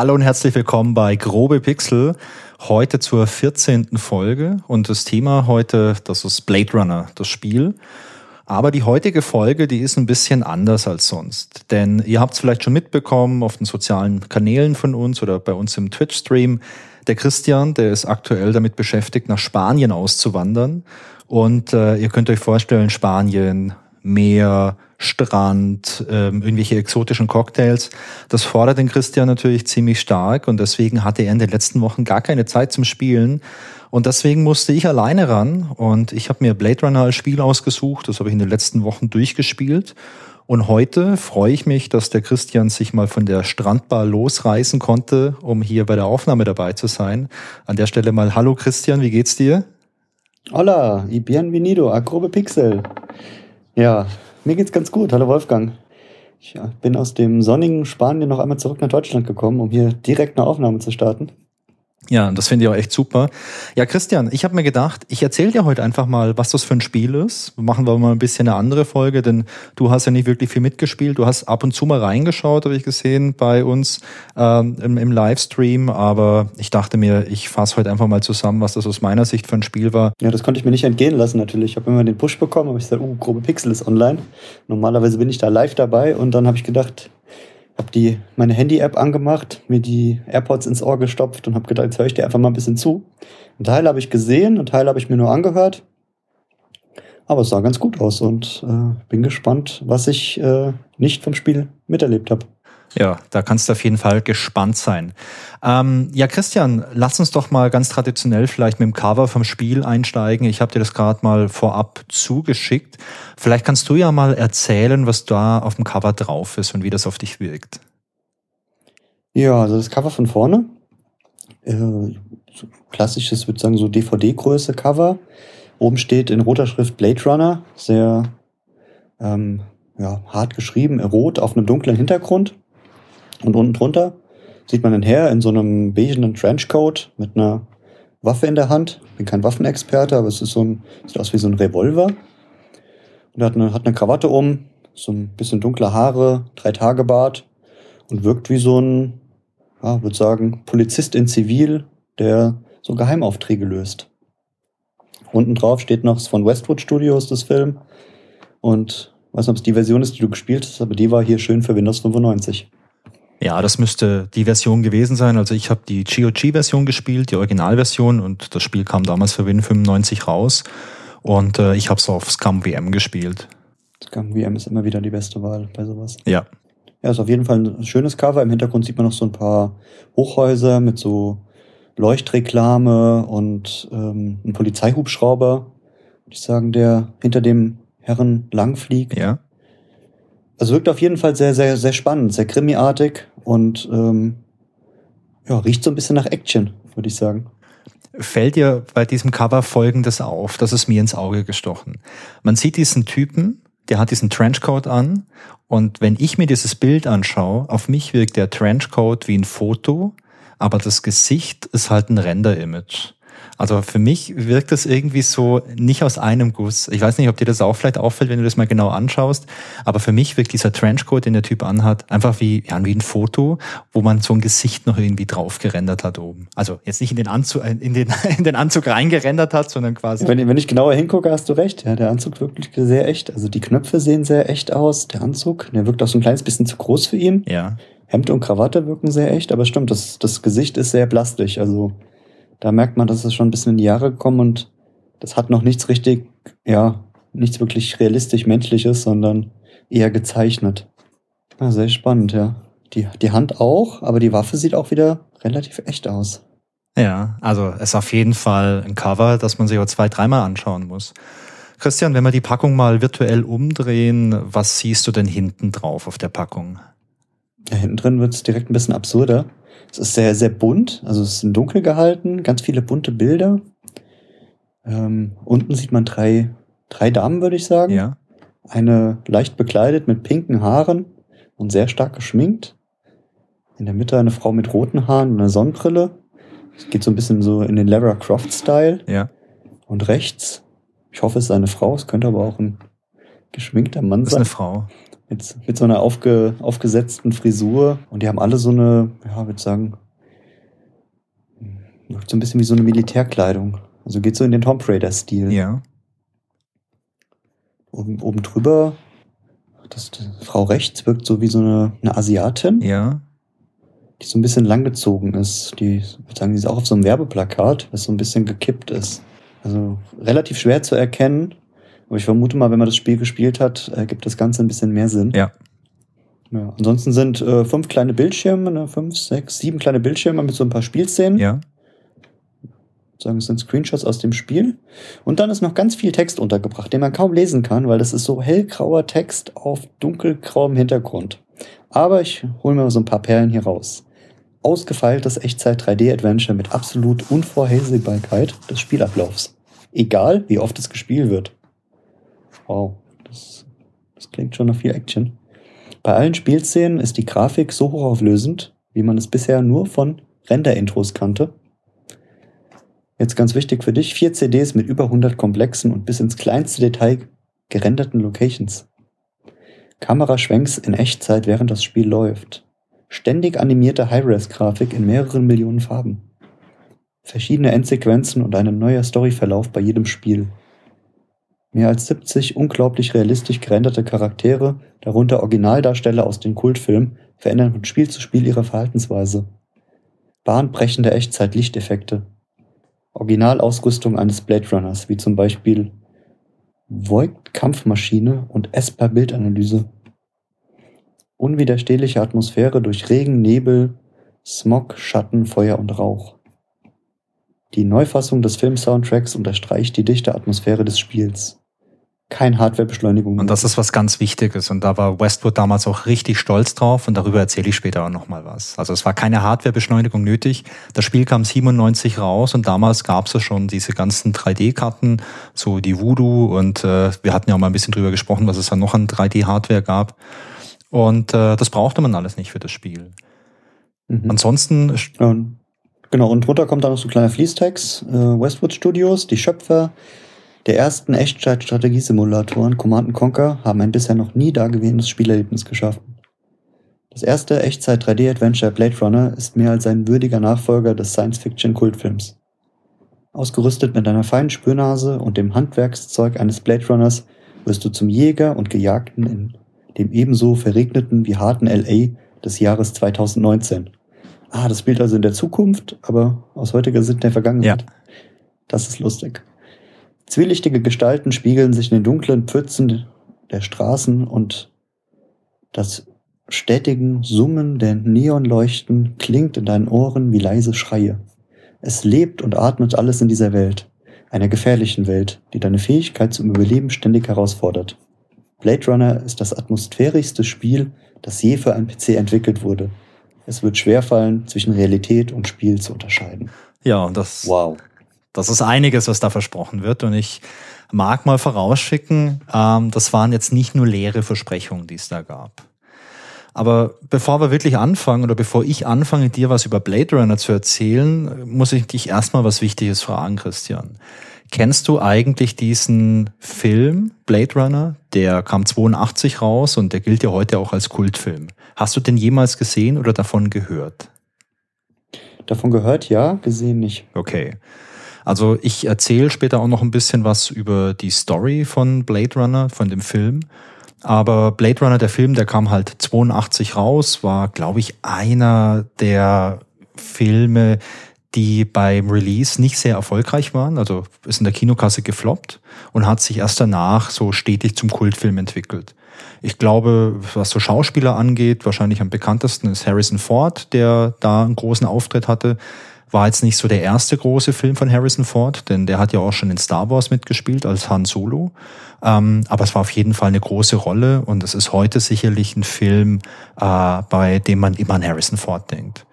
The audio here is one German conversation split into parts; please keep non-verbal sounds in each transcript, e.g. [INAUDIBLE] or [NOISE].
Hallo und herzlich willkommen bei Grobe Pixel. Heute zur 14. Folge und das Thema heute, das ist Blade Runner, das Spiel. Aber die heutige Folge, die ist ein bisschen anders als sonst. Denn ihr habt es vielleicht schon mitbekommen auf den sozialen Kanälen von uns oder bei uns im Twitch-Stream. Der Christian, der ist aktuell damit beschäftigt, nach Spanien auszuwandern. Und äh, ihr könnt euch vorstellen, Spanien, Meer, Strand, ähm, irgendwelche exotischen Cocktails. Das fordert den Christian natürlich ziemlich stark und deswegen hatte er in den letzten Wochen gar keine Zeit zum Spielen. Und deswegen musste ich alleine ran und ich habe mir Blade Runner als Spiel ausgesucht. Das habe ich in den letzten Wochen durchgespielt. Und heute freue ich mich, dass der Christian sich mal von der Strandbar losreißen konnte, um hier bei der Aufnahme dabei zu sein. An der Stelle mal Hallo Christian, wie geht's dir? Hola y bienvenido a Grobe Pixel. Ja, mir geht's ganz gut. Hallo Wolfgang. Ich bin aus dem sonnigen Spanien noch einmal zurück nach Deutschland gekommen, um hier direkt eine Aufnahme zu starten. Ja, das finde ich auch echt super. Ja, Christian, ich habe mir gedacht, ich erzähle dir heute einfach mal, was das für ein Spiel ist. Machen wir mal ein bisschen eine andere Folge, denn du hast ja nicht wirklich viel mitgespielt. Du hast ab und zu mal reingeschaut, habe ich gesehen, bei uns ähm, im, im Livestream. Aber ich dachte mir, ich fasse heute einfach mal zusammen, was das aus meiner Sicht für ein Spiel war. Ja, das konnte ich mir nicht entgehen lassen natürlich. Ich habe immer den Push bekommen, habe ich gesagt, oh, grobe Pixel ist online. Normalerweise bin ich da live dabei und dann habe ich gedacht, habe die meine Handy-App angemacht, mir die AirPods ins Ohr gestopft und habe gedacht, jetzt höre ich dir einfach mal ein bisschen zu. Ein Teil habe ich gesehen, ein Teil habe ich mir nur angehört. Aber es sah ganz gut aus und äh, bin gespannt, was ich äh, nicht vom Spiel miterlebt habe. Ja, da kannst du auf jeden Fall gespannt sein. Ähm, ja, Christian, lass uns doch mal ganz traditionell vielleicht mit dem Cover vom Spiel einsteigen. Ich habe dir das gerade mal vorab zugeschickt. Vielleicht kannst du ja mal erzählen, was da auf dem Cover drauf ist und wie das auf dich wirkt. Ja, also das Cover von vorne. Äh, so klassisches, würde sagen, so DVD-Größe Cover. Oben steht in roter Schrift Blade Runner, sehr ähm, ja, hart geschrieben, rot auf einem dunklen Hintergrund. Und unten drunter sieht man einen Herr in so einem beigenen Trenchcoat mit einer Waffe in der Hand. Bin kein Waffenexperte, aber es ist so ein, sieht aus wie so ein Revolver. Und er hat eine, hat eine Krawatte um, so ein bisschen dunkle Haare, drei Tage Bart und wirkt wie so ein, ja, würde sagen, Polizist in Zivil, der so Geheimaufträge löst. Unten drauf steht noch von Westwood Studios das Film und weiß nicht, ob es die Version ist, die du gespielt hast, aber die war hier schön für Windows 95. Ja, das müsste die Version gewesen sein. Also ich habe die GOG-Version gespielt, die Originalversion, und das Spiel kam damals für Win95 raus. Und äh, ich habe es auf Scum VM gespielt. Scum VM ist immer wieder die beste Wahl bei sowas. Ja. Ja, ist auf jeden Fall ein schönes Cover. Im Hintergrund sieht man noch so ein paar Hochhäuser mit so Leuchtreklame und ähm, ein Polizeihubschrauber, würde ich sagen, der hinter dem Herren langfliegt. Ja. Also wirkt auf jeden Fall sehr, sehr, sehr spannend, sehr krimiartig und ähm, ja, riecht so ein bisschen nach Action, würde ich sagen. Fällt dir bei diesem Cover Folgendes auf? Das ist mir ins Auge gestochen. Man sieht diesen Typen, der hat diesen Trenchcoat an und wenn ich mir dieses Bild anschaue, auf mich wirkt der Trenchcoat wie ein Foto, aber das Gesicht ist halt ein Render-Image. Also für mich wirkt das irgendwie so nicht aus einem Guss. Ich weiß nicht, ob dir das auch vielleicht auffällt, wenn du das mal genau anschaust. Aber für mich wirkt dieser Trenchcoat, den der Typ anhat, einfach wie, ja, wie ein Foto, wo man so ein Gesicht noch irgendwie drauf gerendert hat oben. Also jetzt nicht in den Anzug, äh, in den, [LAUGHS] in den Anzug reingerendert hat, sondern quasi. Wenn, wenn ich genauer hingucke, hast du recht. Ja, der Anzug wirkt wirklich sehr echt. Also die Knöpfe sehen sehr echt aus. Der Anzug, der wirkt auch so ein kleines bisschen zu groß für ihn. Ja. Hemd und Krawatte wirken sehr echt, aber stimmt, das, das Gesicht ist sehr plastisch. Also da merkt man, dass es schon ein bisschen in die Jahre gekommen und das hat noch nichts richtig, ja, nichts wirklich realistisch menschliches, sondern eher gezeichnet. Ja, sehr spannend, ja. Die, die Hand auch, aber die Waffe sieht auch wieder relativ echt aus. Ja, also es ist auf jeden Fall ein Cover, das man sich auch zwei, dreimal anschauen muss. Christian, wenn wir die Packung mal virtuell umdrehen, was siehst du denn hinten drauf auf der Packung? Ja, hinten drin wird es direkt ein bisschen absurder. Es ist sehr, sehr bunt, also es ist dunkel gehalten, ganz viele bunte Bilder. Ähm, unten sieht man drei, drei Damen, würde ich sagen. Ja. Eine leicht bekleidet mit pinken Haaren und sehr stark geschminkt. In der Mitte eine Frau mit roten Haaren und einer Sonnenbrille. Es geht so ein bisschen so in den Lara Croft-Style. Ja. Und rechts, ich hoffe, es ist eine Frau, es könnte aber auch ein geschminkter Mann Das ist sein. eine Frau. Mit, mit so einer aufge, aufgesetzten Frisur. Und die haben alle so eine, ja, würde sagen, so ein bisschen wie so eine Militärkleidung. Also geht so in den Tomb Raider-Stil. Ja. Oben, oben drüber, das, die Frau rechts wirkt so wie so eine, eine Asiatin, Ja. die so ein bisschen langgezogen ist. Die, ich würde sagen, die ist auch auf so einem Werbeplakat, das so ein bisschen gekippt ist. Also relativ schwer zu erkennen. Aber ich vermute mal, wenn man das Spiel gespielt hat, äh, gibt das Ganze ein bisschen mehr Sinn. Ja. Ja, ansonsten sind äh, fünf kleine Bildschirme, ne, fünf, sechs, sieben kleine Bildschirme mit so ein paar Spielszenen. Ja. sagen, es sind Screenshots aus dem Spiel. Und dann ist noch ganz viel Text untergebracht, den man kaum lesen kann, weil das ist so hellgrauer Text auf dunkelgrauem Hintergrund. Aber ich hole mir mal so ein paar Perlen hier raus. Ausgefeiltes Echtzeit 3D-Adventure mit absolut Unvorhersehbarkeit des Spielablaufs. Egal, wie oft es gespielt wird. Wow, das, das klingt schon nach viel Action. Bei allen Spielszenen ist die Grafik so hochauflösend, wie man es bisher nur von Render-Intros kannte. Jetzt ganz wichtig für dich, vier CDs mit über 100 komplexen und bis ins kleinste Detail gerenderten Locations. Kameraschwenks in Echtzeit, während das Spiel läuft. Ständig animierte High-Res-Grafik in mehreren Millionen Farben. Verschiedene Endsequenzen und ein neuer Storyverlauf bei jedem Spiel. Mehr als 70 unglaublich realistisch gerenderte Charaktere, darunter Originaldarsteller aus den Kultfilmen, verändern von Spiel zu Spiel ihre Verhaltensweise. Bahnbrechende Echtzeit-Lichteffekte. Originalausrüstung eines Blade Runners, wie zum Beispiel Voigt Kampfmaschine und Esper Bildanalyse. Unwiderstehliche Atmosphäre durch Regen, Nebel, Smog, Schatten, Feuer und Rauch. Die Neufassung des Filmsoundtracks unterstreicht die dichte Atmosphäre des Spiels. Kein Hardwarebeschleunigung. Und das ist was ganz Wichtiges. Und da war Westwood damals auch richtig stolz drauf. Und darüber erzähle ich später auch nochmal was. Also es war keine Hardwarebeschleunigung nötig. Das Spiel kam 97 raus und damals gab es ja schon diese ganzen 3D-Karten, so die Voodoo. Und äh, wir hatten ja auch mal ein bisschen drüber gesprochen, was es da noch an 3D-Hardware gab. Und äh, das brauchte man alles nicht für das Spiel. Mhm. Ansonsten, genau, und drunter kommt dann noch so ein kleiner Fließtext. Äh, Westwood Studios, die Schöpfer der ersten Echtzeit-Strategiesimulatoren Command Conquer haben ein bisher noch nie dagewesenes Spielerlebnis geschaffen. Das erste Echtzeit-3D-Adventure Blade Runner ist mehr als ein würdiger Nachfolger des Science-Fiction-Kultfilms. Ausgerüstet mit einer feinen Spürnase und dem Handwerkszeug eines Blade Runners wirst du zum Jäger und Gejagten in dem ebenso verregneten wie harten LA des Jahres 2019. Ah, das spielt also in der Zukunft, aber aus heutiger Sicht der Vergangenheit. Ja. Das ist lustig. Zwielichtige Gestalten spiegeln sich in den dunklen Pfützen der Straßen und das stetigen Summen der Neonleuchten klingt in deinen Ohren wie leise Schreie. Es lebt und atmet alles in dieser Welt, einer gefährlichen Welt, die deine Fähigkeit zum Überleben ständig herausfordert. Blade Runner ist das atmosphärischste Spiel, das je für einen PC entwickelt wurde. Es wird schwerfallen, zwischen Realität und Spiel zu unterscheiden. ja, und das, Wow. Das ist einiges, was da versprochen wird. Und ich mag mal vorausschicken, ähm, das waren jetzt nicht nur leere Versprechungen, die es da gab. Aber bevor wir wirklich anfangen oder bevor ich anfange, dir was über Blade Runner zu erzählen, muss ich dich erstmal was Wichtiges fragen, Christian. Kennst du eigentlich diesen Film Blade Runner? Der kam 82 raus und der gilt ja heute auch als Kultfilm. Hast du den jemals gesehen oder davon gehört? Davon gehört, ja, gesehen nicht. Okay. Also ich erzähle später auch noch ein bisschen was über die Story von Blade Runner, von dem Film. Aber Blade Runner, der Film, der kam halt 82 raus, war, glaube ich, einer der Filme, die beim Release nicht sehr erfolgreich waren. Also ist in der Kinokasse gefloppt und hat sich erst danach so stetig zum Kultfilm entwickelt. Ich glaube, was so Schauspieler angeht, wahrscheinlich am bekanntesten ist Harrison Ford, der da einen großen Auftritt hatte. War jetzt nicht so der erste große Film von Harrison Ford, denn der hat ja auch schon in Star Wars mitgespielt als Han Solo. Ähm, aber es war auf jeden Fall eine große Rolle und es ist heute sicherlich ein Film, äh, bei dem man immer an Harrison Ford denkt.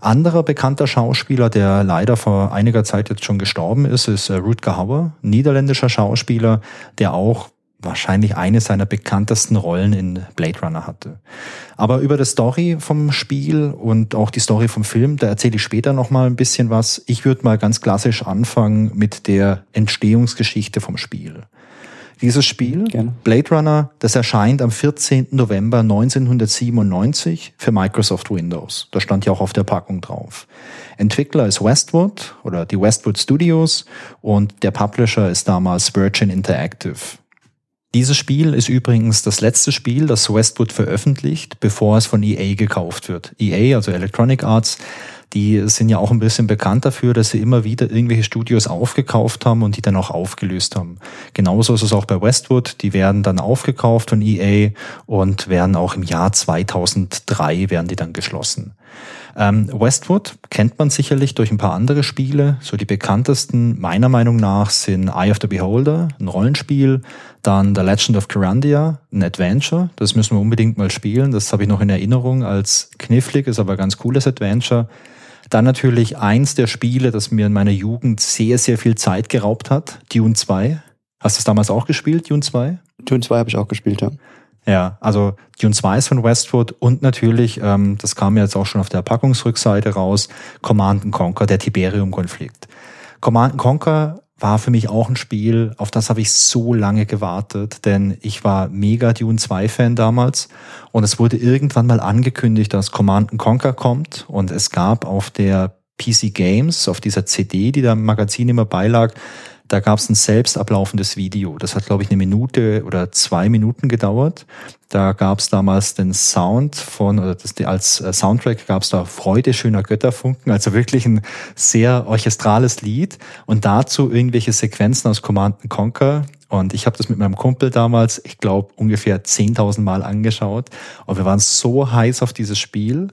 Anderer bekannter Schauspieler, der leider vor einiger Zeit jetzt schon gestorben ist, ist äh, Rutger Hauer, niederländischer Schauspieler, der auch wahrscheinlich eine seiner bekanntesten Rollen in Blade Runner hatte. Aber über die Story vom Spiel und auch die Story vom Film, da erzähle ich später noch mal ein bisschen was. Ich würde mal ganz klassisch anfangen mit der Entstehungsgeschichte vom Spiel. Dieses Spiel, Gerne. Blade Runner, das erscheint am 14. November 1997 für Microsoft Windows. Da stand ja auch auf der Packung drauf. Entwickler ist Westwood oder die Westwood Studios und der Publisher ist damals Virgin Interactive. Dieses Spiel ist übrigens das letzte Spiel, das Westwood veröffentlicht, bevor es von EA gekauft wird. EA, also Electronic Arts, die sind ja auch ein bisschen bekannt dafür, dass sie immer wieder irgendwelche Studios aufgekauft haben und die dann auch aufgelöst haben. Genauso ist es auch bei Westwood. Die werden dann aufgekauft von EA und werden auch im Jahr 2003 werden die dann geschlossen. Ähm, Westwood kennt man sicherlich durch ein paar andere Spiele. So die bekanntesten meiner Meinung nach sind Eye of the Beholder, ein Rollenspiel, dann The Legend of Kyrandia, ein Adventure. Das müssen wir unbedingt mal spielen. Das habe ich noch in Erinnerung als knifflig, ist aber ganz cooles Adventure. Dann natürlich eins der Spiele, das mir in meiner Jugend sehr, sehr viel Zeit geraubt hat, Dune 2. Hast du es damals auch gespielt, Dune 2? Dune 2 habe ich auch gespielt, ja. Ja, also Dune 2 ist von Westwood und natürlich, ähm, das kam jetzt auch schon auf der Packungsrückseite raus, Command Conquer, der Tiberium-Konflikt. Command Conquer war für mich auch ein Spiel, auf das habe ich so lange gewartet, denn ich war mega Dune 2 Fan damals und es wurde irgendwann mal angekündigt, dass Command Conquer kommt und es gab auf der PC Games, auf dieser CD, die da im Magazin immer beilag, da gab es ein selbst ablaufendes Video. Das hat, glaube ich, eine Minute oder zwei Minuten gedauert. Da gab es damals den Sound von, oder das, als äh, Soundtrack gab es da Freude schöner Götterfunken, also wirklich ein sehr orchestrales Lied und dazu irgendwelche Sequenzen aus Command Conquer. Und ich habe das mit meinem Kumpel damals, ich glaube, ungefähr 10.000 Mal angeschaut. Und wir waren so heiß auf dieses Spiel.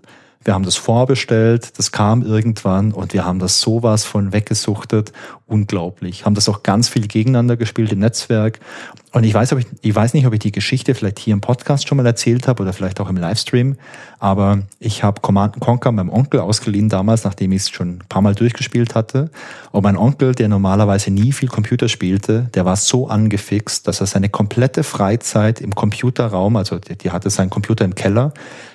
Wir haben das vorbestellt, das kam irgendwann und wir haben das sowas von weggesuchtet. Unglaublich. Haben das auch ganz viel gegeneinander gespielt im Netzwerk. Und ich weiß, ob ich, ich weiß nicht, ob ich die Geschichte vielleicht hier im Podcast schon mal erzählt habe oder vielleicht auch im Livestream, aber ich habe Command Conquer meinem Onkel ausgeliehen damals, nachdem ich es schon ein paar Mal durchgespielt hatte. Und mein Onkel, der normalerweise nie viel Computer spielte, der war so angefixt, dass er seine komplette Freizeit im Computerraum, also die, die hatte seinen Computer im Keller,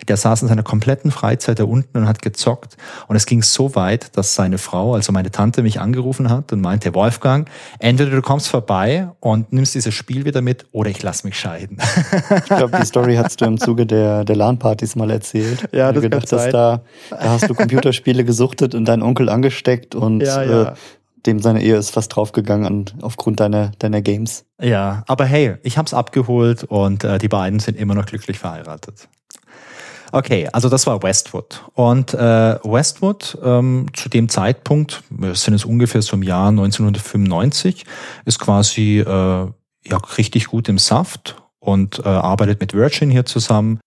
der saß in seiner kompletten Freizeit da unten und hat gezockt. Und es ging so weit, dass seine Frau, also meine Tante, mich angerufen hat und meinte, Wolfgang, entweder du kommst vorbei und nimmst dieses Spiel wieder mit oder ich lass mich scheiden. Ich glaube, die Story hast du im Zuge der, der LAN-Partys mal erzählt. [LAUGHS] Ja, das gedacht, dass da, da hast du Computerspiele gesuchtet und deinen Onkel angesteckt und ja, ja. Äh, dem seine Ehe ist fast draufgegangen aufgrund deiner, deiner Games. Ja, aber hey, ich hab's abgeholt und äh, die beiden sind immer noch glücklich verheiratet. Okay, also das war Westwood. Und äh, Westwood ähm, zu dem Zeitpunkt, wir sind es ungefähr so im Jahr 1995, ist quasi äh, ja richtig gut im Saft und äh, arbeitet mit Virgin hier zusammen.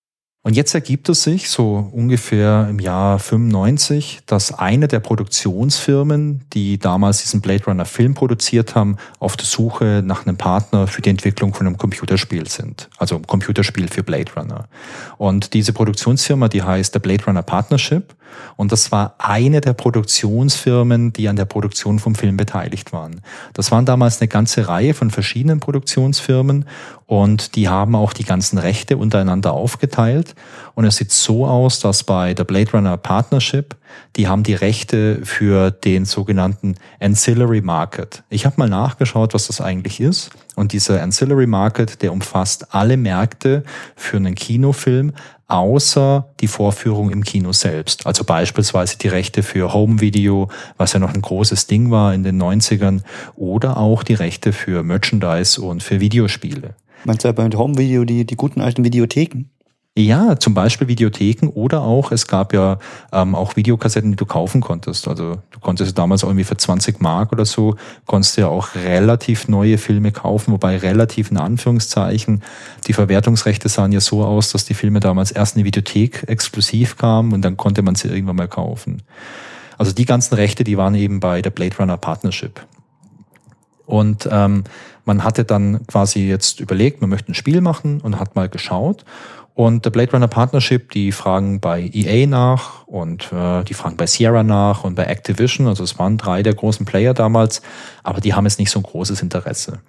Und jetzt ergibt es sich so ungefähr im Jahr 95, dass eine der Produktionsfirmen, die damals diesen Blade Runner Film produziert haben, auf der Suche nach einem Partner für die Entwicklung von einem Computerspiel sind. Also ein Computerspiel für Blade Runner. Und diese Produktionsfirma, die heißt der Blade Runner Partnership. Und das war eine der Produktionsfirmen, die an der Produktion vom Film beteiligt waren. Das waren damals eine ganze Reihe von verschiedenen Produktionsfirmen und die haben auch die ganzen Rechte untereinander aufgeteilt. Und es sieht so aus, dass bei der Blade Runner Partnership, die haben die Rechte für den sogenannten Ancillary Market. Ich habe mal nachgeschaut, was das eigentlich ist. Und dieser Ancillary Market, der umfasst alle Märkte für einen Kinofilm, außer die Vorführung im Kino selbst. Also beispielsweise die Rechte für Home Video, was ja noch ein großes Ding war in den 90ern, oder auch die Rechte für Merchandise und für Videospiele. Meinst du ja bei Home Video die, die guten alten Videotheken? Ja, zum Beispiel Videotheken oder auch, es gab ja ähm, auch Videokassetten, die du kaufen konntest. Also du konntest damals irgendwie für 20 Mark oder so, konntest ja auch relativ neue Filme kaufen, wobei relativ in Anführungszeichen. Die Verwertungsrechte sahen ja so aus, dass die Filme damals erst in die Videothek exklusiv kamen und dann konnte man sie irgendwann mal kaufen. Also die ganzen Rechte, die waren eben bei der Blade Runner Partnership. Und ähm, man hatte dann quasi jetzt überlegt, man möchte ein Spiel machen und hat mal geschaut. Und der Blade Runner Partnership, die fragen bei EA nach und äh, die fragen bei Sierra nach und bei Activision. Also es waren drei der großen Player damals, aber die haben jetzt nicht so ein großes Interesse.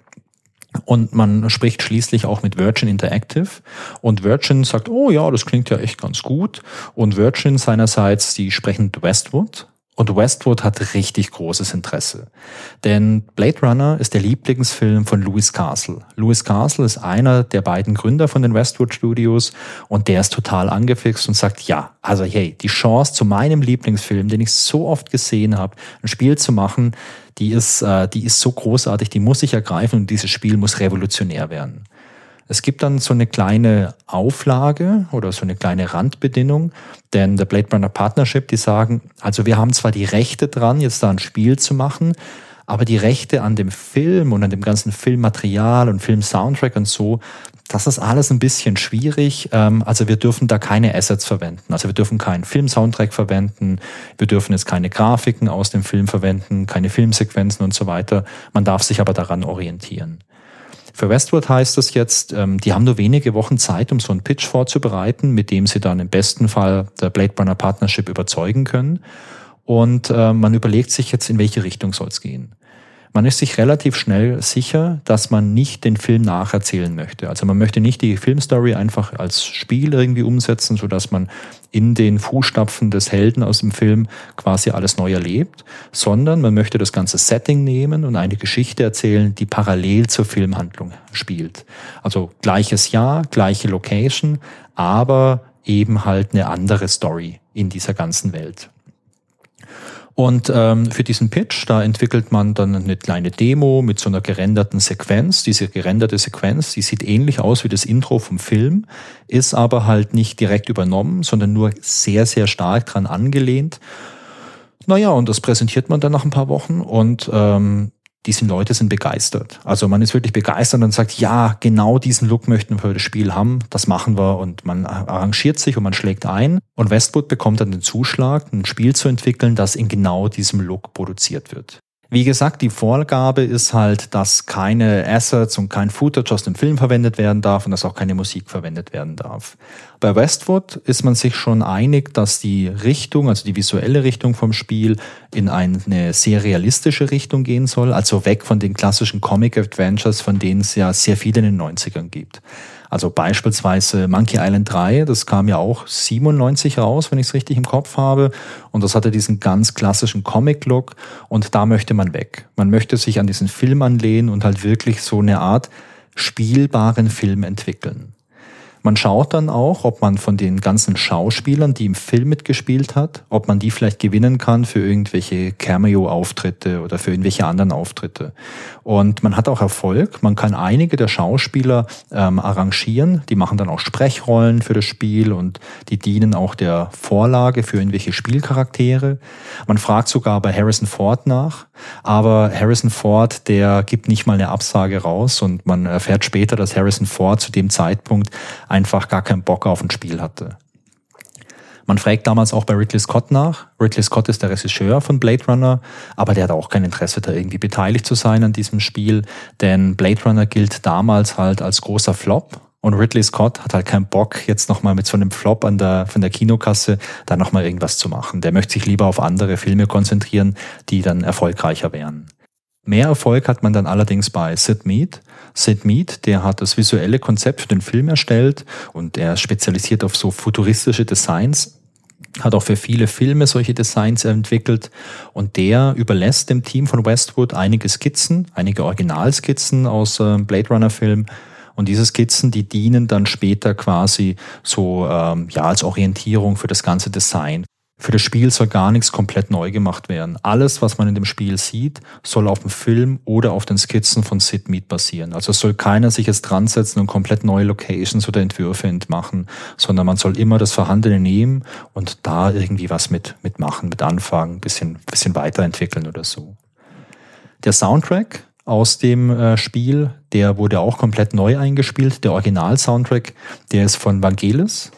Und man spricht schließlich auch mit Virgin Interactive. Und Virgin sagt, oh ja, das klingt ja echt ganz gut. Und Virgin seinerseits, die sprechen Westwood Und Westwood hat richtig großes Interesse. Denn Blade Runner ist der Lieblingsfilm von Louis Castle. Louis Castle ist einer der beiden Gründer von den Westwood Studios und der ist total angefixt und sagt, ja, also hey, die Chance zu meinem Lieblingsfilm, den ich so oft gesehen habe, ein Spiel zu machen, die ist, äh, die ist so großartig, die muss ich ergreifen und dieses Spiel muss revolutionär werden. Es gibt dann so eine kleine Auflage oder so eine kleine Randbedingung, denn der Blade Runner Partnership, die sagen, also wir haben zwar die Rechte dran, jetzt da ein Spiel zu machen, aber die Rechte an dem Film und an dem ganzen Filmmaterial und Filmsoundtrack und so, das ist alles ein bisschen schwierig. Ähm, also wir dürfen da keine Assets verwenden. Also wir dürfen keinen Filmsoundtrack verwenden. Wir dürfen jetzt keine Grafiken aus dem Film verwenden, keine Filmsequenzen und so weiter. Man darf sich aber daran orientieren. Für Westwood heißt das jetzt, ähm, die haben nur wenige Wochen Zeit, um so einen Pitch vorzubereiten, mit dem sie dann im besten Fall der Blade Runner Partnership überzeugen können. Und äh, man überlegt sich jetzt, in welche Richtung soll es gehen man ist sich relativ schnell sicher, dass man nicht den Film nacherzählen möchte. Also man möchte nicht die Filmstory einfach als Spiel irgendwie umsetzen, so dass man in den Fußstapfen des Helden aus dem Film quasi alles neu erlebt, sondern man möchte das ganze Setting nehmen und eine Geschichte erzählen, die parallel zur Filmhandlung spielt. Also gleiches Jahr, gleiche Location, aber eben halt eine andere Story in dieser ganzen Welt. Und ähm, für diesen Pitch, da entwickelt man dann eine kleine Demo mit so einer gerenderten Sequenz. Diese gerenderte Sequenz, die sieht ähnlich aus wie das Intro vom Film, ist aber halt nicht direkt übernommen, sondern nur sehr, sehr stark dran angelehnt. Naja, und das präsentiert man dann nach ein paar Wochen und ähm, diese Leute sind begeistert. Also man ist wirklich begeistert und sagt, ja, genau diesen Look möchten wir für das Spiel haben, das machen wir und man arrangiert sich und man schlägt ein und Westwood bekommt dann den Zuschlag, ein Spiel zu entwickeln, das in genau diesem Look produziert wird. Wie gesagt, die Vorgabe ist halt, dass keine Assets und kein Footage aus dem Film verwendet werden darf und dass auch keine Musik verwendet werden darf. Bei Westwood ist man sich schon einig, dass die Richtung, also die visuelle Richtung vom Spiel in eine sehr realistische Richtung gehen soll, also weg von den klassischen Comic Adventures, von denen es ja sehr viele in den 90ern gibt. Also beispielsweise Monkey Island 3, das kam ja auch 97 raus, wenn ich es richtig im Kopf habe. Und das hatte diesen ganz klassischen Comic-Look. Und da möchte man weg. Man möchte sich an diesen Film anlehnen und halt wirklich so eine Art spielbaren Film entwickeln. Man schaut dann auch, ob man von den ganzen Schauspielern, die im Film mitgespielt hat, ob man die vielleicht gewinnen kann für irgendwelche Cameo-Auftritte oder für irgendwelche anderen Auftritte. Und man hat auch Erfolg. Man kann einige der Schauspieler ähm, arrangieren. Die machen dann auch Sprechrollen für das Spiel und die dienen auch der Vorlage für irgendwelche Spielcharaktere. Man fragt sogar bei Harrison Ford nach. Aber Harrison Ford, der gibt nicht mal eine Absage raus und man erfährt später, dass Harrison Ford zu dem Zeitpunkt einfach gar keinen Bock auf ein Spiel hatte. Man fragt damals auch bei Ridley Scott nach. Ridley Scott ist der Regisseur von Blade Runner, aber der hat auch kein Interesse, da irgendwie beteiligt zu sein an diesem Spiel, denn Blade Runner gilt damals halt als großer Flop. Und Ridley Scott hat halt keinen Bock, jetzt nochmal mit so einem Flop an der, von der Kinokasse da nochmal irgendwas zu machen. Der möchte sich lieber auf andere Filme konzentrieren, die dann erfolgreicher wären. Mehr Erfolg hat man dann allerdings bei Sid Mead. Sid Mead, der hat das visuelle Konzept für den Film erstellt und er spezialisiert auf so futuristische Designs, hat auch für viele Filme solche Designs entwickelt und der überlässt dem Team von Westwood einige Skizzen, einige Originalskizzen aus äh, Blade Runner Film und diese Skizzen, die dienen dann später quasi so ähm, ja als Orientierung für das ganze Design. Für das Spiel soll gar nichts komplett neu gemacht werden. Alles, was man in dem Spiel sieht, soll auf dem Film oder auf den Skizzen von Sid Mead basieren. Also soll keiner sich jetzt dran setzen und komplett neue Locations oder Entwürfe entmachen, sondern man soll immer das Vorhandene nehmen und da irgendwie was mit, mitmachen, mit anfangen, bisschen, bisschen weiterentwickeln oder so. Der Soundtrack aus dem äh, Spiel, der wurde auch komplett neu eingespielt. Der Original-Soundtrack, der ist von Vangelis,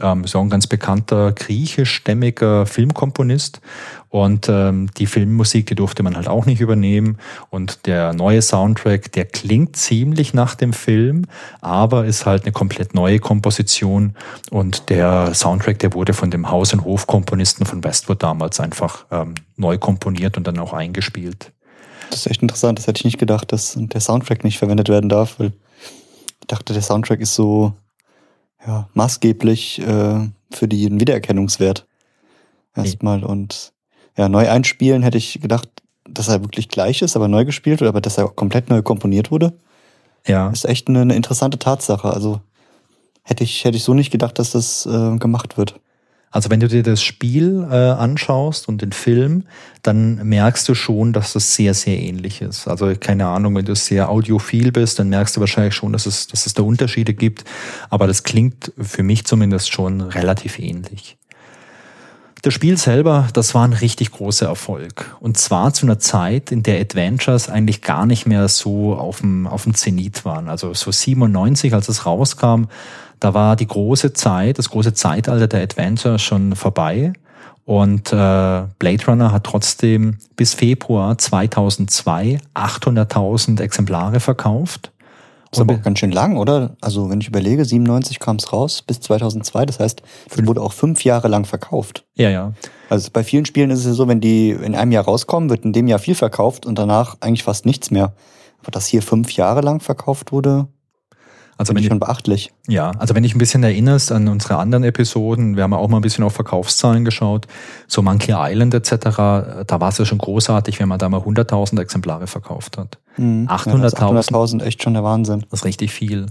ähm, ist auch ein ganz bekannter griechischstämmiger Filmkomponist. Und ähm, die Filmmusik, die durfte man halt auch nicht übernehmen. Und der neue Soundtrack, der klingt ziemlich nach dem Film, aber ist halt eine komplett neue Komposition. Und der Soundtrack, der wurde von dem Haus- und Hofkomponisten von Westwood damals einfach ähm, neu komponiert und dann auch eingespielt. Das ist echt interessant. Das hätte ich nicht gedacht, dass der Soundtrack nicht verwendet werden darf, weil ich dachte, der Soundtrack ist so ja, maßgeblich äh, für den Wiedererkennungswert. Erstmal. Und ja, neu einspielen hätte ich gedacht, dass er wirklich gleich ist, aber neu gespielt wurde, aber dass er komplett neu komponiert wurde. Ja. Ist echt eine, eine interessante Tatsache. Also hätte ich, hätte ich so nicht gedacht, dass das äh, gemacht wird. Also wenn du dir das Spiel äh, anschaust und den Film, dann merkst du schon, dass das sehr, sehr ähnlich ist. Also keine Ahnung, wenn du sehr audiophil bist, dann merkst du wahrscheinlich schon, dass es, dass es da Unterschiede gibt. Aber das klingt für mich zumindest schon relativ ähnlich. Das Spiel selber, das war ein richtig großer Erfolg. Und zwar zu einer Zeit, in der Adventures eigentlich gar nicht mehr so auf dem, auf dem Zenit waren. Also so 97, als es rauskam, da war die große Zeit, das große Zeitalter der Adventure schon vorbei. Und äh, Blade Runner hat trotzdem bis Februar 2002 800.000 Exemplare verkauft. Das ist aber auch ganz schön lang, oder? Also wenn ich überlege, 97 kam es raus bis 2002, das heißt, es wurde auch fünf Jahre lang verkauft. Ja, ja. Also bei vielen Spielen ist es ja so, wenn die in einem Jahr rauskommen, wird in dem Jahr viel verkauft und danach eigentlich fast nichts mehr. Aber dass hier fünf Jahre lang verkauft wurde, Also finde wenn ich schon beachtlich. ja, also wenn ich ein bisschen erinnerst an unsere anderen Episoden, wir haben ja auch mal ein bisschen auf Verkaufszahlen geschaut, so Monkey Island etc., da war es ja schon großartig, wenn man da mal 100.000 Exemplare verkauft hat. Mhm. 800.000. Ja, das ist 800.000 echt schon der Wahnsinn. Das ist richtig viel.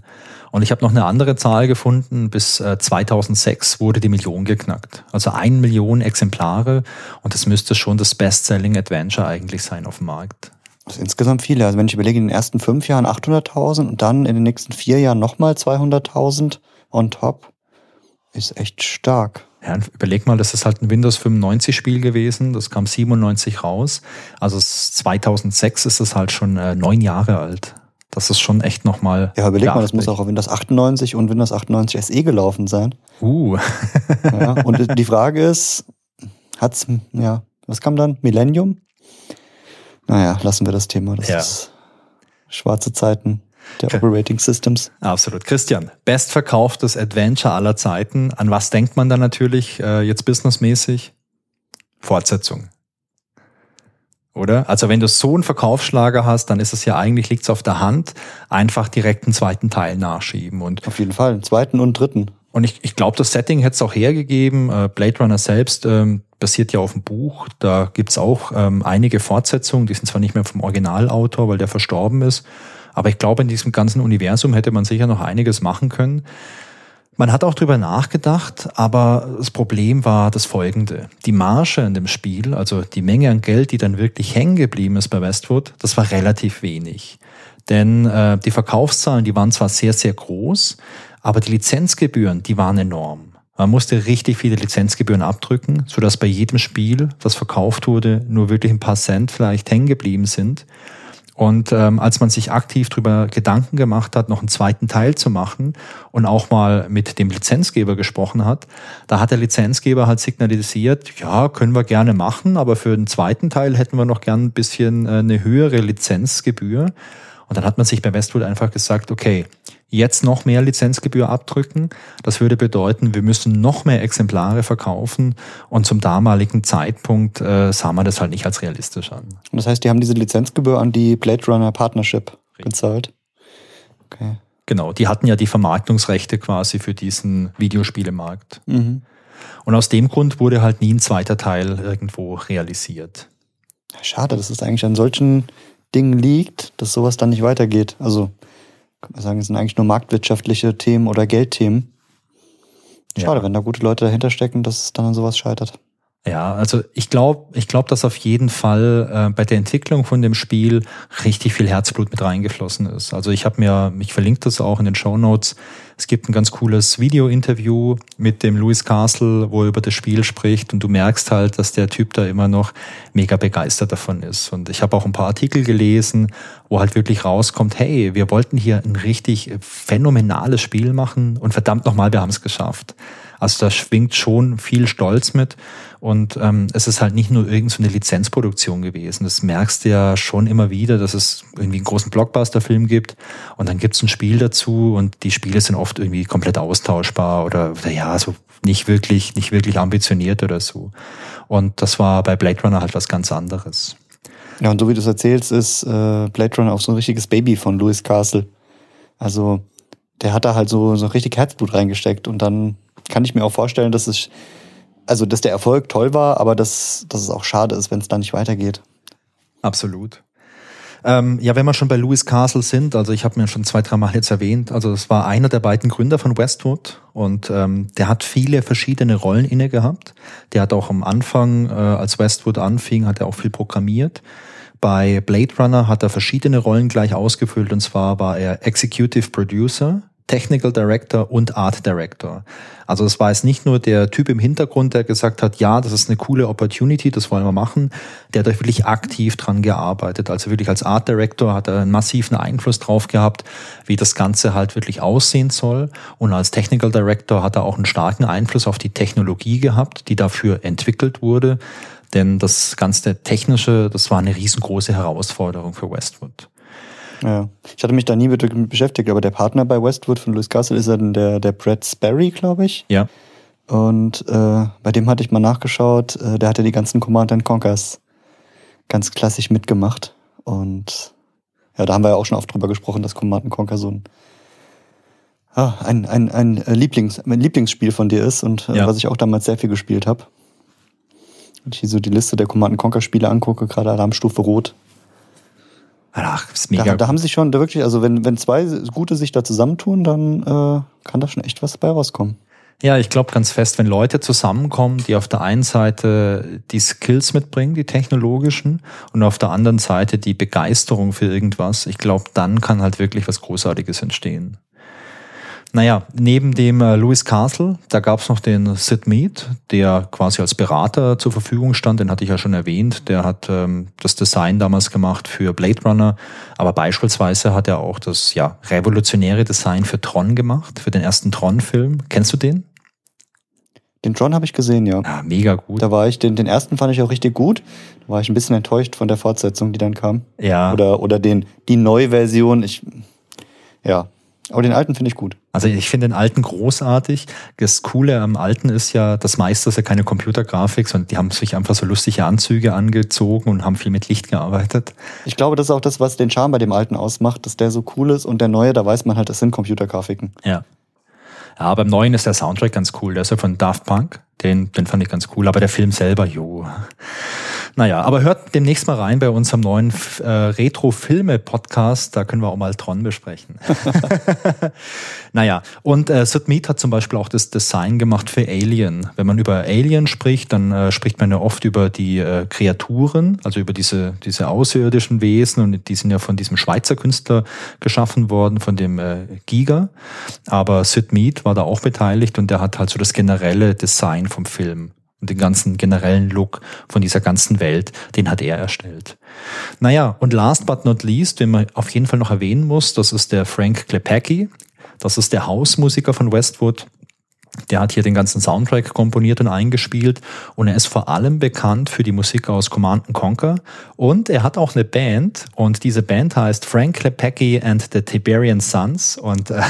Und ich habe noch eine andere Zahl gefunden. Bis äh, 2006 wurde die Million geknackt. Also ein Million Exemplare. Und das müsste schon das Best-Selling Adventure eigentlich sein auf dem Markt. Das ist insgesamt viele. Also wenn ich überlege, in den ersten fünf Jahren 800.000 und dann in den nächsten vier Jahren nochmal 200.000 on top, ist echt stark. Ja, überleg mal, das ist halt ein Windows 95 Spiel gewesen. Das kam 97 raus. Also es- 2006 ist es halt schon äh, neun Jahre alt. Das ist schon echt nochmal. Ja, überleg mal, das muss beachtlich. auch auf Windows 98 und Windows 98 SE gelaufen sein. Uh, Ja, und die Frage ist, hat's, ja, was kam dann? Millennium? Naja, lassen wir das Thema. Das Ja. ist schwarze Zeiten der Okay. Operating Systems. Absolut. Christian, bestverkauftes Adventure aller Zeiten. An was denkt man da natürlich äh, jetzt businessmäßig? Fortsetzung. Oder? Also wenn du so einen Verkaufsschlager hast, dann ist es ja eigentlich, liegt es auf der Hand, einfach direkt einen zweiten Teil nachschieben. Und, Auf jeden Fall, einen zweiten und dritten. Und ich, ich glaube, das Setting hätte es auch hergegeben. Äh, Blade Runner selbst ähm, basiert ja auf dem Buch. Da gibt's auch ähm, einige Fortsetzungen, die sind zwar nicht mehr vom Originalautor, weil der verstorben ist. Aber ich glaube, in diesem ganzen Universum hätte man sicher noch einiges machen können. Man hat auch drüber nachgedacht, aber das Problem war das folgende. Die Marge in dem Spiel, also die Menge an Geld, die dann wirklich hängen geblieben ist bei Westwood, das war relativ wenig. Denn äh, die Verkaufszahlen, die waren zwar sehr, sehr groß, aber die Lizenzgebühren, die waren enorm. Man musste richtig viele Lizenzgebühren abdrücken, sodass bei jedem Spiel, das verkauft wurde, nur wirklich ein paar Cent vielleicht hängen geblieben sind. Und ähm, als man sich aktiv darüber Gedanken gemacht hat, noch einen zweiten Teil zu machen und auch mal mit dem Lizenzgeber gesprochen hat, da hat der Lizenzgeber halt signalisiert, ja, können wir gerne machen, aber für den zweiten Teil hätten wir noch gern ein bisschen äh, eine höhere Lizenzgebühr. Und dann hat man sich bei Westwood einfach gesagt, okay, jetzt noch mehr Lizenzgebühr abdrücken. Das würde bedeuten, wir müssen noch mehr Exemplare verkaufen. Und zum damaligen Zeitpunkt äh, sah man das halt nicht als realistisch an. Und das heißt, die haben diese Lizenzgebühr an die Blade Runner Partnership gezahlt. Okay. Genau, die hatten ja die Vermarktungsrechte quasi für diesen Videospielemarkt. Mhm. Und aus dem Grund wurde halt nie ein zweiter Teil irgendwo realisiert. Schade, dass es eigentlich an solchen Dingen liegt, dass sowas dann nicht weitergeht. Also, kann man sagen, es sind eigentlich nur marktwirtschaftliche Themen oder Geldthemen. Schade, Ja. wenn da gute Leute dahinter stecken, dass es dann an sowas scheitert. Ja, also ich glaube, ich glaube, dass auf jeden Fall äh, bei der Entwicklung von dem Spiel richtig viel Herzblut mit reingeflossen ist. Also ich habe mir, ich verlinke das auch in den Show Notes. Es gibt ein ganz cooles Video-Interview mit dem Louis Castle, wo er über das Spiel spricht und du merkst halt, dass der Typ da immer noch mega begeistert davon ist. Und ich habe auch ein paar Artikel gelesen, wo halt wirklich rauskommt, hey, wir wollten hier ein richtig phänomenales Spiel machen und verdammt nochmal, wir haben es geschafft. Also da schwingt schon viel Stolz mit. Und ähm, es ist halt nicht nur irgend so eine Lizenzproduktion gewesen. Das merkst du ja schon immer wieder, dass es irgendwie einen großen Blockbuster-Film gibt und dann gibt es ein Spiel dazu und die Spiele sind oft irgendwie komplett austauschbar oder, oder ja, so nicht wirklich, nicht wirklich ambitioniert oder so. Und das war bei Blade Runner halt was ganz anderes. Ja, und so wie du es erzählst, ist äh, Blade Runner auch so ein richtiges Baby von Louis Castle. Also, der hat da halt so, so richtig Herzblut reingesteckt und dann kann ich mir auch vorstellen, dass es also dass der Erfolg toll war, aber dass, dass es auch schade ist, wenn es da nicht weitergeht. Absolut. Ähm, ja, wenn wir schon bei Lewis Castle sind, also ich habe mir schon zwei, drei Mal jetzt erwähnt, also es war einer der beiden Gründer von Westwood und ähm, der hat viele verschiedene Rollen inne gehabt. Der hat auch am Anfang, äh, als Westwood anfing, hat er auch viel programmiert. Bei Blade Runner hat er verschiedene Rollen gleich ausgefüllt und zwar war er Executive Producer, Technical Director und Art Director. Also es war jetzt nicht nur der Typ im Hintergrund, der gesagt hat, ja, das ist eine coole Opportunity, das wollen wir machen. Der hat wirklich aktiv dran gearbeitet. Also wirklich als Art Director hat er einen massiven Einfluss drauf gehabt, wie das Ganze halt wirklich aussehen soll. Und als Technical Director hat er auch einen starken Einfluss auf die Technologie gehabt, die dafür entwickelt wurde. Denn das ganze Technische, das war eine riesengroße Herausforderung für Westwood. Ja. Ich hatte mich da nie mit beschäftigt, aber der Partner bei Westwood von Louis Castle ist dann der, der Brad Sperry, glaube ich. Ja. Und äh, bei dem hatte ich mal nachgeschaut, äh, der hatte die ganzen Command Conquers ganz klassisch mitgemacht. Und ja, da haben wir ja auch schon oft drüber gesprochen, dass Command Conquer so ein, ah, ein, ein, ein, Lieblings, ein Lieblingsspiel von dir ist und äh, ja. was ich auch damals sehr viel gespielt habe. Wenn ich hier so die Liste der Command Conquer Spiele angucke, gerade Alarmstufe Rot, Ach, ist mega. Da, da, haben sich schon da wirklich, also wenn, wenn zwei Gute sich da zusammentun, dann äh, kann da schon echt was bei rauskommen. Ja, ich glaube ganz fest, wenn Leute zusammenkommen, die auf der einen Seite die Skills mitbringen, die technologischen, und auf der anderen Seite die Begeisterung für irgendwas, ich glaube, dann kann halt wirklich was Großartiges entstehen. Naja, neben dem äh, Louis Castle, da gab es noch den Sid Mead, der quasi als Berater zur Verfügung stand, den hatte ich ja schon erwähnt. Der hat ähm, das Design damals gemacht für Blade Runner, aber beispielsweise hat er auch das ja, revolutionäre Design für Tron gemacht, für den ersten Tron-Film. Kennst du den? Den Tron habe ich gesehen, ja. Ja, mega gut. Da war ich, den, den ersten fand ich auch richtig gut. Da war ich ein bisschen enttäuscht von der Fortsetzung, die dann kam. Ja. Oder, oder den, die Neuversion. Ich, ja, aber den alten finde ich gut. Also ich finde den alten großartig. Das Coole am alten ist ja, das meiste ist ja keine Computergrafik, sondern die haben sich einfach so lustige Anzüge angezogen und haben viel mit Licht gearbeitet. Ich glaube, das ist auch das, was den Charme bei dem alten ausmacht, dass der so cool ist und der neue, da weiß man halt, das sind Computergrafiken. Ja. Ja, beim neuen ist der Soundtrack ganz cool. Der ist ja von Daft Punk. Den, den fand ich ganz cool. Aber der Film selber, jo. Naja, aber hört demnächst mal rein bei unserem neuen äh, Retro-Filme-Podcast. Da können wir auch mal Tron besprechen. [LAUGHS] naja, und äh, Sid Mead hat zum Beispiel auch das Design gemacht für Alien. Wenn man über Alien spricht, dann äh, spricht man ja oft über die äh, Kreaturen, also über diese, diese außerirdischen Wesen. Und die sind ja von diesem Schweizer Künstler geschaffen worden, von dem äh, Giga. Aber Sid Mead war da auch beteiligt und der hat halt so das generelle Design vom Film und den ganzen generellen Look von dieser ganzen Welt, den hat er erstellt. Naja, und last but not least, den man auf jeden Fall noch erwähnen muss, das ist der Frank Klepacki. Das ist der Hausmusiker von Westwood. Der hat hier den ganzen Soundtrack komponiert und eingespielt und er ist vor allem bekannt für die Musik aus Command Conquer und er hat auch eine Band und diese Band heißt Frank Klepacki and the Tiberian Sons und äh,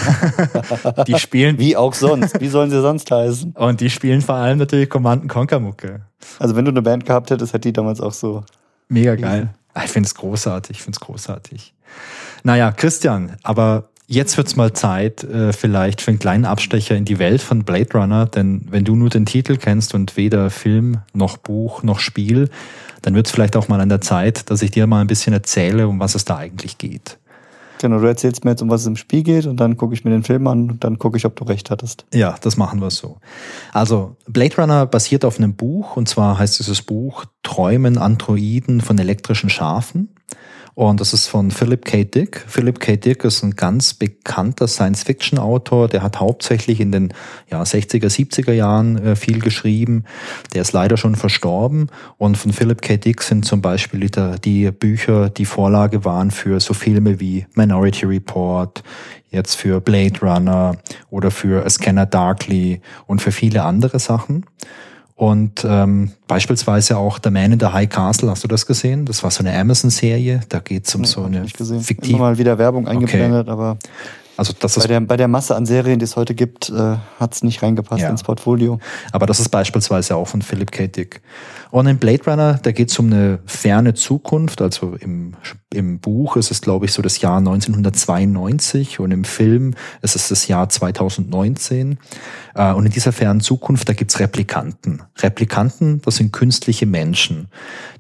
[LAUGHS] die spielen wie auch sonst, wie sollen sie sonst heißen? Und die spielen vor allem natürlich Command Conquer Mucke. Also wenn du eine Band gehabt hättest, hätte die damals auch so mega geil. Ich finde es großartig, ich finde es großartig. Naja, Christian, aber Jetzt wird's mal Zeit, äh, vielleicht für einen kleinen Abstecher in die Welt von Blade Runner, denn wenn du nur den Titel kennst und weder Film noch Buch noch Spiel, dann wird's vielleicht auch mal an der Zeit, dass ich dir mal ein bisschen erzähle, um was es da eigentlich geht. Genau, du erzählst mir jetzt, um was es im Spiel geht und dann gucke ich mir den Film an und dann gucke ich, ob du recht hattest. Ja, das machen wir so. Also, Blade Runner basiert auf einem Buch und zwar heißt dieses Buch Träumen Androiden von elektrischen Schafen. Und das ist von Philip K. Dick. Philip K. Dick ist ein ganz bekannter Science-Fiction-Autor. Der hat hauptsächlich in den ja, 60er, 70er Jahren äh, viel geschrieben. Der ist leider schon verstorben. Und von Philip K. Dick sind zum Beispiel die, Bücher, die Vorlage waren für so Filme wie Minority Report, jetzt für Blade Runner oder für A Scanner Darkly und für viele andere Sachen. Und ähm, beispielsweise auch The Man in the High Castle, hast du das gesehen? Das war so eine Amazon-Serie. Da geht es um nee, so eine fiktive. Immer mal wieder Werbung eingeblendet, okay. aber Also das bei, der, bei der Masse an Serien, die es heute gibt, äh, hat es nicht reingepasst ja. ins Portfolio. Aber das ist beispielsweise auch von Philip K. Dick. Und in Blade Runner, da geht es um eine ferne Zukunft. Also im, im Buch ist es, glaube ich, so das Jahr 1992 und im Film ist es das Jahr 2019. Äh, und in dieser fernen Zukunft, da gibt's Replikanten. Replikanten, das sind künstliche Menschen.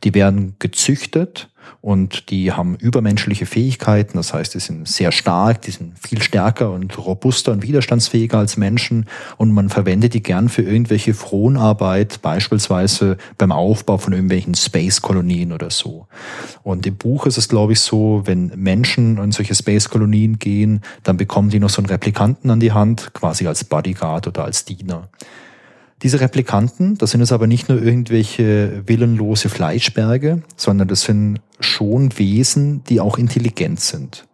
Die werden gezüchtet und die haben übermenschliche Fähigkeiten. Das heißt, die sind sehr stark, die sind viel stärker und robuster und widerstandsfähiger als Menschen und man verwendet die gern für irgendwelche Fronarbeit, beispielsweise beim Aufbau von irgendwelchen Space-Kolonien oder so. Und im Buch ist es, glaube ich, so, wenn Menschen in solche Space-Kolonien gehen, dann bekommen die noch so einen Replikanten an die Hand, quasi als Bodyguard oder als Diener. Diese Replikanten, das sind es aber nicht nur irgendwelche willenlose Fleischberge, sondern das sind schon Wesen, die auch intelligent sind.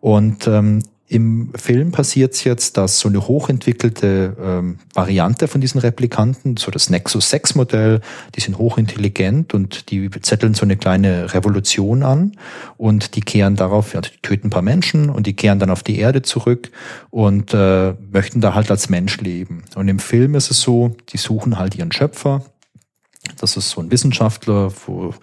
Und ähm, im Film passiert es jetzt, dass so eine hochentwickelte ähm, Variante von diesen Replikanten, so das Nexus 6 Modell, die sind hochintelligent und die zetteln so eine kleine Revolution an und die kehren darauf, ja, die töten ein paar Menschen und die kehren dann auf die Erde zurück und äh, möchten da halt als Mensch leben. Und im Film ist es so, die suchen halt ihren Schöpfer das ist so ein Wissenschaftler, wo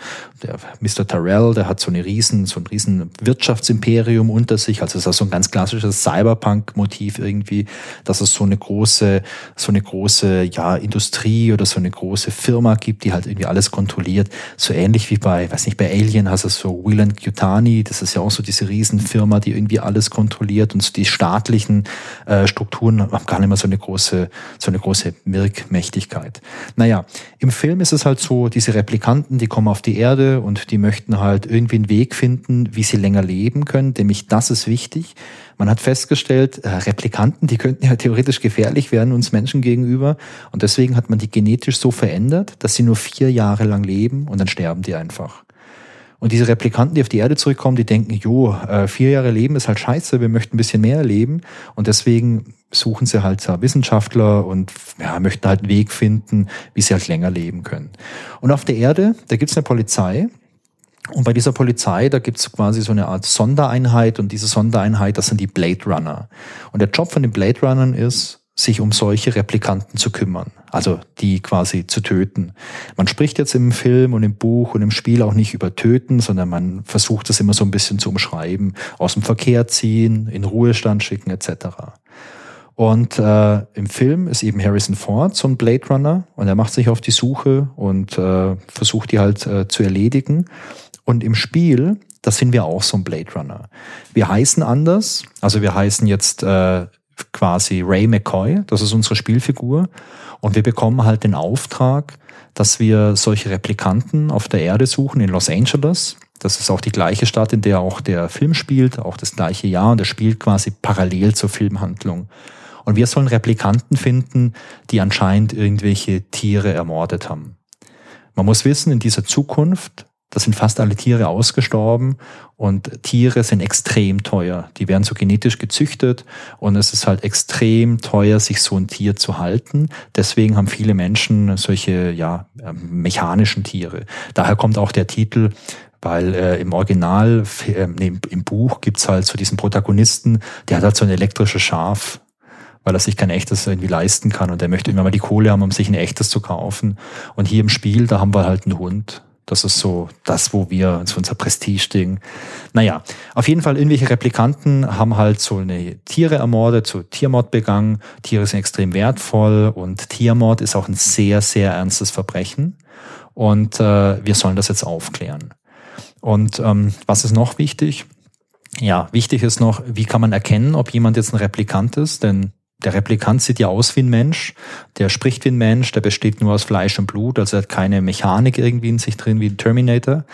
der Mr. Tyrell, der hat so eine riesen, so ein riesen Wirtschaftsimperium unter sich. Also ist so ein ganz klassisches Cyberpunk-Motiv irgendwie, dass es so eine große, so eine große, ja, Industrie oder so eine große Firma gibt, die halt irgendwie alles kontrolliert. So ähnlich wie bei, weiß nicht, bei Alien hast du so Wieland Yutani, das ist ja auch so diese Riesenfirma, die irgendwie alles kontrolliert und so die staatlichen äh, Strukturen haben gar nicht mehr so eine große, so eine große Wirkmächtigkeit. Naja, im Film ist es halt so, diese Replikanten, die kommen auf die Erde und die möchten halt irgendwie einen Weg finden, wie sie länger leben können. Nämlich das ist wichtig. Man hat festgestellt, äh, Replikanten, die könnten ja [LAUGHS] theoretisch gefährlich werden uns Menschen gegenüber. Und deswegen hat man die genetisch so verändert, dass sie nur vier Jahre lang leben und dann sterben die einfach. Und diese Replikanten, die auf die Erde zurückkommen, die denken, jo, äh, vier Jahre leben ist halt scheiße, wir möchten ein bisschen mehr leben. Und deswegen suchen sie halt Wissenschaftler und ja, möchten halt einen Weg finden, wie sie halt länger leben können. Und auf der Erde, da gibt's eine Polizei. Und bei dieser Polizei, da gibt's quasi so eine Art Sondereinheit und diese Sondereinheit, das sind die Blade Runner. Und der Job von den Blade Runnern ist, sich um solche Replikanten zu kümmern, also die quasi zu töten. Man spricht jetzt im Film und im Buch und im Spiel auch nicht über töten, sondern man versucht das immer so ein bisschen zu umschreiben, aus dem Verkehr ziehen, in Ruhestand schicken etc. Und äh, im Film ist eben Harrison Ford so ein Blade Runner und er macht sich auf die Suche und äh, versucht die halt äh, zu erledigen. Und im Spiel, das sind wir auch so ein Blade Runner. Wir heißen anders, also wir heißen jetzt äh, quasi Ray McCoy, das ist unsere Spielfigur. Und wir bekommen halt den Auftrag, dass wir solche Replikanten auf der Erde suchen in Los Angeles. Das ist auch die gleiche Stadt, in der auch der Film spielt, auch das gleiche Jahr und der spielt quasi parallel zur Filmhandlung. Und wir sollen Replikanten finden, die anscheinend irgendwelche Tiere ermordet haben. Man muss wissen, in dieser Zukunft da sind fast alle Tiere ausgestorben und Tiere sind extrem teuer. Die werden so genetisch gezüchtet und es ist halt extrem teuer, sich so ein Tier zu halten. Deswegen haben viele Menschen solche ja, ähm, mechanischen Tiere. Daher kommt auch der Titel weil äh, im Original, äh, im, Buch gibt's halt so diesen Protagonisten, der hat halt so ein elektrisches Schaf, weil er sich kein echtes irgendwie leisten kann und der möchte immer mal die Kohle haben, um sich ein echtes zu kaufen. Und hier im Spiel, da haben wir halt einen Hund. Das ist so das, wo wir, so unser Prestige-Ding. Naja, auf jeden Fall irgendwelche Replikanten haben halt so eine Tiere ermordet, so Tiermord begangen. Tiere sind extrem wertvoll und Tiermord ist auch ein sehr, sehr ernstes Verbrechen. Und äh, wir sollen das jetzt aufklären. Und ähm, was ist noch wichtig? Ja, wichtig ist noch, wie kann man erkennen, ob jemand jetzt ein Replikant ist? Denn der Replikant sieht ja aus wie ein Mensch, der spricht wie ein Mensch, der besteht nur aus Fleisch und Blut, also er hat keine Mechanik irgendwie in sich drin wie ein Terminator.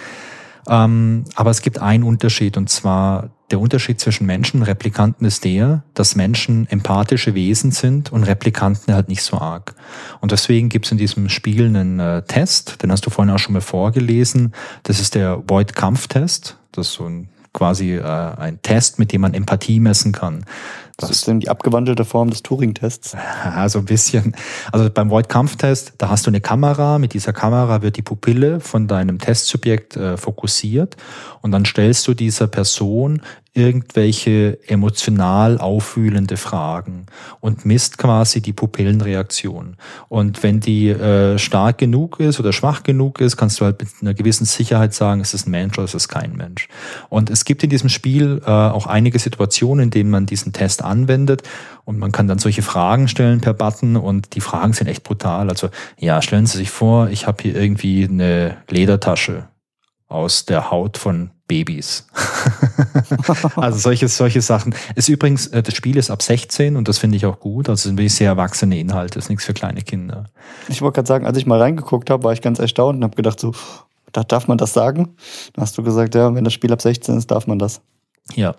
Ähm, aber es gibt einen Unterschied und zwar der Unterschied zwischen Menschen und Replikanten ist der, dass Menschen empathische Wesen sind und Replikanten halt nicht so arg. Und deswegen gibt es in diesem Spiel einen äh, Test, den hast du vorhin auch schon mal vorgelesen. Das ist der Void-Kampf-Test. Das ist so ein quasi äh, ein Test, mit dem man Empathie messen kann. Das, das ist dann die abgewandelte Form des Turing-Tests. Ja, [LAUGHS] so ein bisschen. Also beim Void-Kampftest, da hast du eine Kamera. Mit dieser Kamera wird die Pupille von deinem Testsubjekt äh, fokussiert und dann stellst du dieser Person irgendwelche emotional auffühlende Fragen und misst quasi die Pupillenreaktion. Und wenn die äh, stark genug ist oder schwach genug ist, kannst du halt mit einer gewissen Sicherheit sagen, es ist ein Mensch oder es ist kein Mensch. Und es gibt in diesem Spiel äh, auch einige Situationen, in denen man diesen Test anwendet und man kann dann solche Fragen stellen per Button und die Fragen sind echt brutal. Also ja, stellen Sie sich vor, ich habe hier irgendwie eine Ledertasche aus der Haut von Babys. [LAUGHS] also solche, solche Sachen. Ist übrigens, äh, das Spiel ist ab 16 und das finde ich auch gut. Also sind wirklich sehr erwachsene Inhalte, ist nichts für kleine Kinder. Ich wollte gerade sagen, als ich mal reingeguckt habe, war ich ganz erstaunt und habe gedacht, so, da darf man das sagen? Dann hast du gesagt, ja, wenn das Spiel ab 16 ist, darf man das. Ja.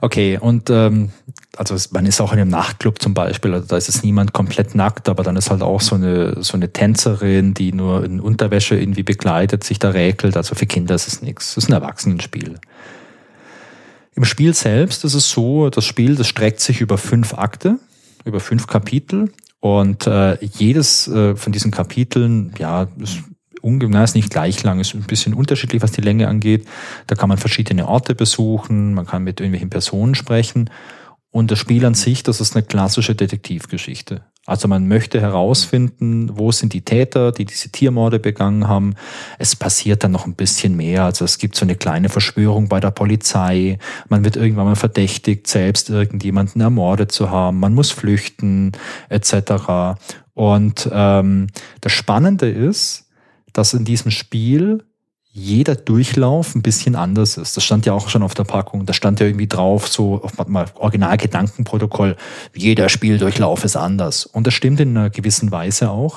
Okay, und ähm, also man ist auch in einem Nachtclub zum Beispiel, also da ist es niemand komplett nackt, aber dann ist halt auch so eine, so eine Tänzerin, die nur in Unterwäsche irgendwie begleitet, sich da räkelt. Also für Kinder ist es nichts. Es ist ein Erwachsenenspiel. Im Spiel selbst ist es so, das Spiel, das streckt sich über fünf Akte, über fünf Kapitel und äh, jedes äh, von diesen Kapiteln, ja, ist ungefähr, ist nicht gleich lang, ist ein bisschen unterschiedlich, was die Länge angeht. Da kann man verschiedene Orte besuchen, man kann mit irgendwelchen Personen sprechen. Und das Spiel an sich, das ist eine klassische Detektivgeschichte. Also man möchte herausfinden, wo sind die Täter, die diese Tiermorde begangen haben. Es passiert dann noch ein bisschen mehr. Also es gibt so eine kleine Verschwörung bei der Polizei. Man wird irgendwann mal verdächtigt, selbst irgendjemanden ermordet zu haben. Man muss flüchten etc. Und ähm, das Spannende ist, dass in diesem Spiel jeder Durchlauf ein bisschen anders ist. Das stand ja auch schon auf der Packung. Da stand ja irgendwie drauf, so auf mal Originalgedankenprotokoll, jeder Spieldurchlauf ist anders. Und das stimmt in einer gewissen Weise auch.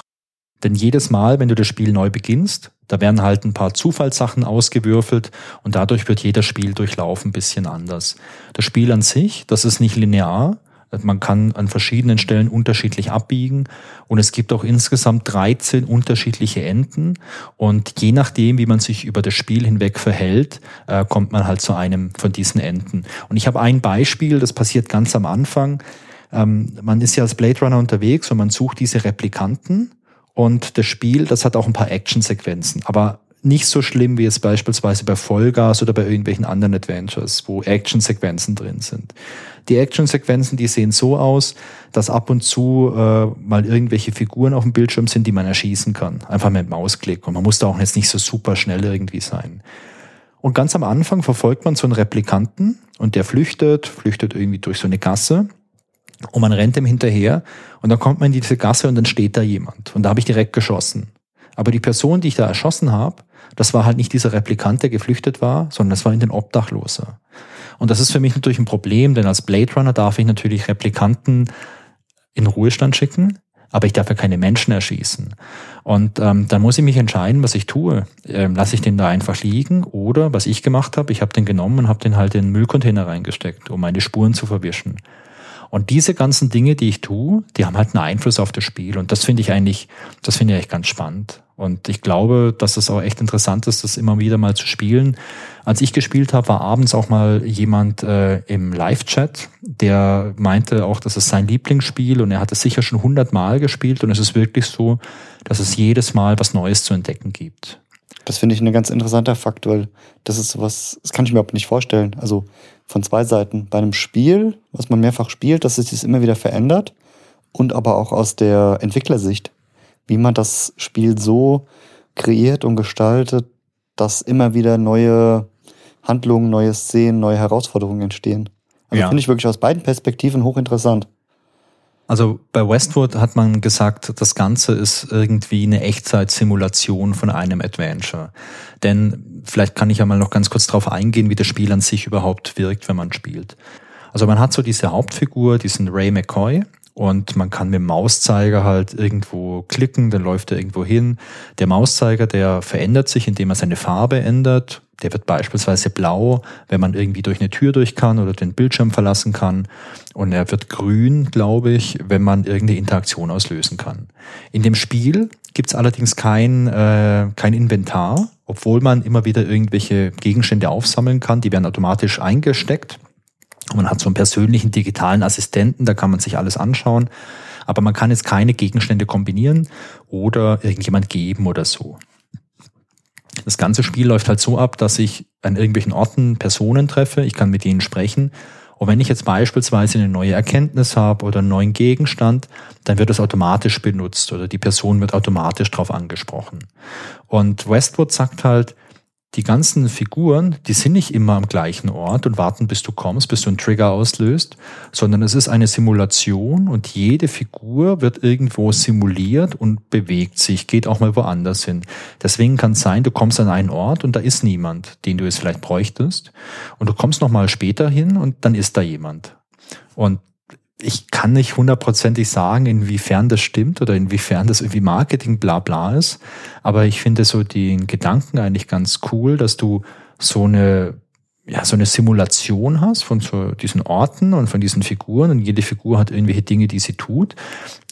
Denn jedes Mal, wenn du das Spiel neu beginnst, da werden halt ein paar Zufallssachen ausgewürfelt und dadurch wird jeder Spieldurchlauf ein bisschen anders. Das Spiel an sich, das ist nicht linear, man kann an verschiedenen Stellen unterschiedlich abbiegen und es gibt auch insgesamt 13 unterschiedliche Enden und je nachdem, wie man sich über das Spiel hinweg verhält, äh, kommt man halt zu einem von diesen Enden. Und ich habe ein Beispiel, das passiert ganz am Anfang. Ähm, man ist ja als Blade Runner unterwegs und man sucht diese Replikanten und das Spiel, das hat auch ein paar Actionsequenzen, aber nicht so schlimm, wie es beispielsweise bei Vollgas oder bei irgendwelchen anderen Adventures, wo Actionsequenzen drin sind. Die Actionsequenzen, die sehen so aus, dass ab und zu äh, mal irgendwelche Figuren auf dem Bildschirm sind, die man erschießen kann. Einfach mit Mausklick. Und man muss da auch jetzt nicht so super schnell irgendwie sein. Und ganz am Anfang verfolgt man so einen Replikanten und der flüchtet, flüchtet irgendwie durch so eine Gasse und man rennt ihm hinterher und dann kommt man in diese Gasse und dann steht da jemand. Und da habe ich direkt geschossen. Aber die Person, die ich da erschossen habe, das war halt nicht dieser Replikant, der geflüchtet war, sondern das war in den Obdachloser. Und das ist für mich natürlich ein Problem, denn als Blade Runner darf ich natürlich Replikanten in Ruhestand schicken, aber ich darf ja keine Menschen erschießen. Und ähm, dann muss ich mich entscheiden, was ich tue. Ähm, Lasse ich den da einfach liegen oder was ich gemacht habe, ich habe den genommen und habe den halt in den Müllcontainer reingesteckt, um meine Spuren zu verwischen. Und diese ganzen Dinge, die ich tue, die haben halt einen Einfluss auf das Spiel. Und das finde ich eigentlich, das finde ich echt ganz spannend. Und ich glaube, dass es auch echt interessant ist, das immer wieder mal zu spielen. Als ich gespielt habe, war abends auch mal jemand äh, im Live-Chat, der meinte auch, das ist sein Lieblingsspiel und er hat es sicher schon hundertmal gespielt und es ist wirklich so, dass es jedes Mal was Neues zu entdecken gibt. Das finde ich ein ganz interessanter Fakt, weil das ist sowas, das kann ich mir überhaupt nicht vorstellen. Also von zwei Seiten. Bei einem Spiel, was man mehrfach spielt, dass sich das immer wieder verändert und aber auch aus der Entwicklersicht wie man das Spiel so kreiert und gestaltet, dass immer wieder neue Handlungen, neue Szenen, neue Herausforderungen entstehen. Also ja. finde ich wirklich aus beiden Perspektiven hochinteressant. Also bei Westwood hat man gesagt, das Ganze ist irgendwie eine Echtzeitsimulation von einem Adventure. Denn vielleicht kann ich ja mal noch ganz kurz darauf eingehen, wie das Spiel an sich überhaupt wirkt, wenn man spielt. Also man hat so diese Hauptfigur, diesen Ray McCoy, und man kann mit dem Mauszeiger halt irgendwo klicken, dann läuft er irgendwo hin. Der Mauszeiger, der verändert sich, indem er seine Farbe ändert. Der wird beispielsweise blau, wenn man irgendwie durch eine Tür durch kann oder den Bildschirm verlassen kann. Und er wird grün, glaube ich, wenn man irgendeine Interaktion auslösen kann. In dem Spiel gibt's allerdings kein, äh, kein Inventar, obwohl man immer wieder irgendwelche Gegenstände aufsammeln kann. Die werden automatisch eingesteckt Man hat so einen persönlichen digitalen Assistenten, da kann man sich alles anschauen. Aber man kann jetzt keine Gegenstände kombinieren oder irgendjemand geben oder so. Das ganze Spiel läuft halt so ab, dass ich an irgendwelchen Orten Personen treffe, ich kann mit ihnen sprechen. Und wenn ich jetzt beispielsweise eine neue Erkenntnis habe oder einen neuen Gegenstand, dann wird das automatisch benutzt oder die Person wird automatisch darauf angesprochen. Und Westwood sagt halt, die ganzen Figuren, die sind nicht immer am gleichen Ort und warten, bis du kommst, bis du einen Trigger auslöst, sondern es ist eine Simulation und jede Figur wird irgendwo simuliert und bewegt sich, geht auch mal woanders hin. Deswegen kann es sein, du kommst an einen Ort und da ist niemand, den du jetzt vielleicht bräuchtest und du kommst noch mal später hin und dann ist da jemand. Und ich kann nicht hundertprozentig sagen, inwiefern das stimmt oder inwiefern das irgendwie Marketing bla bla ist. Aber ich finde so den Gedanken eigentlich ganz cool, dass du so eine, ja, so eine Simulation hast von so diesen Orten und von diesen Figuren und jede Figur hat irgendwelche Dinge, die sie tut.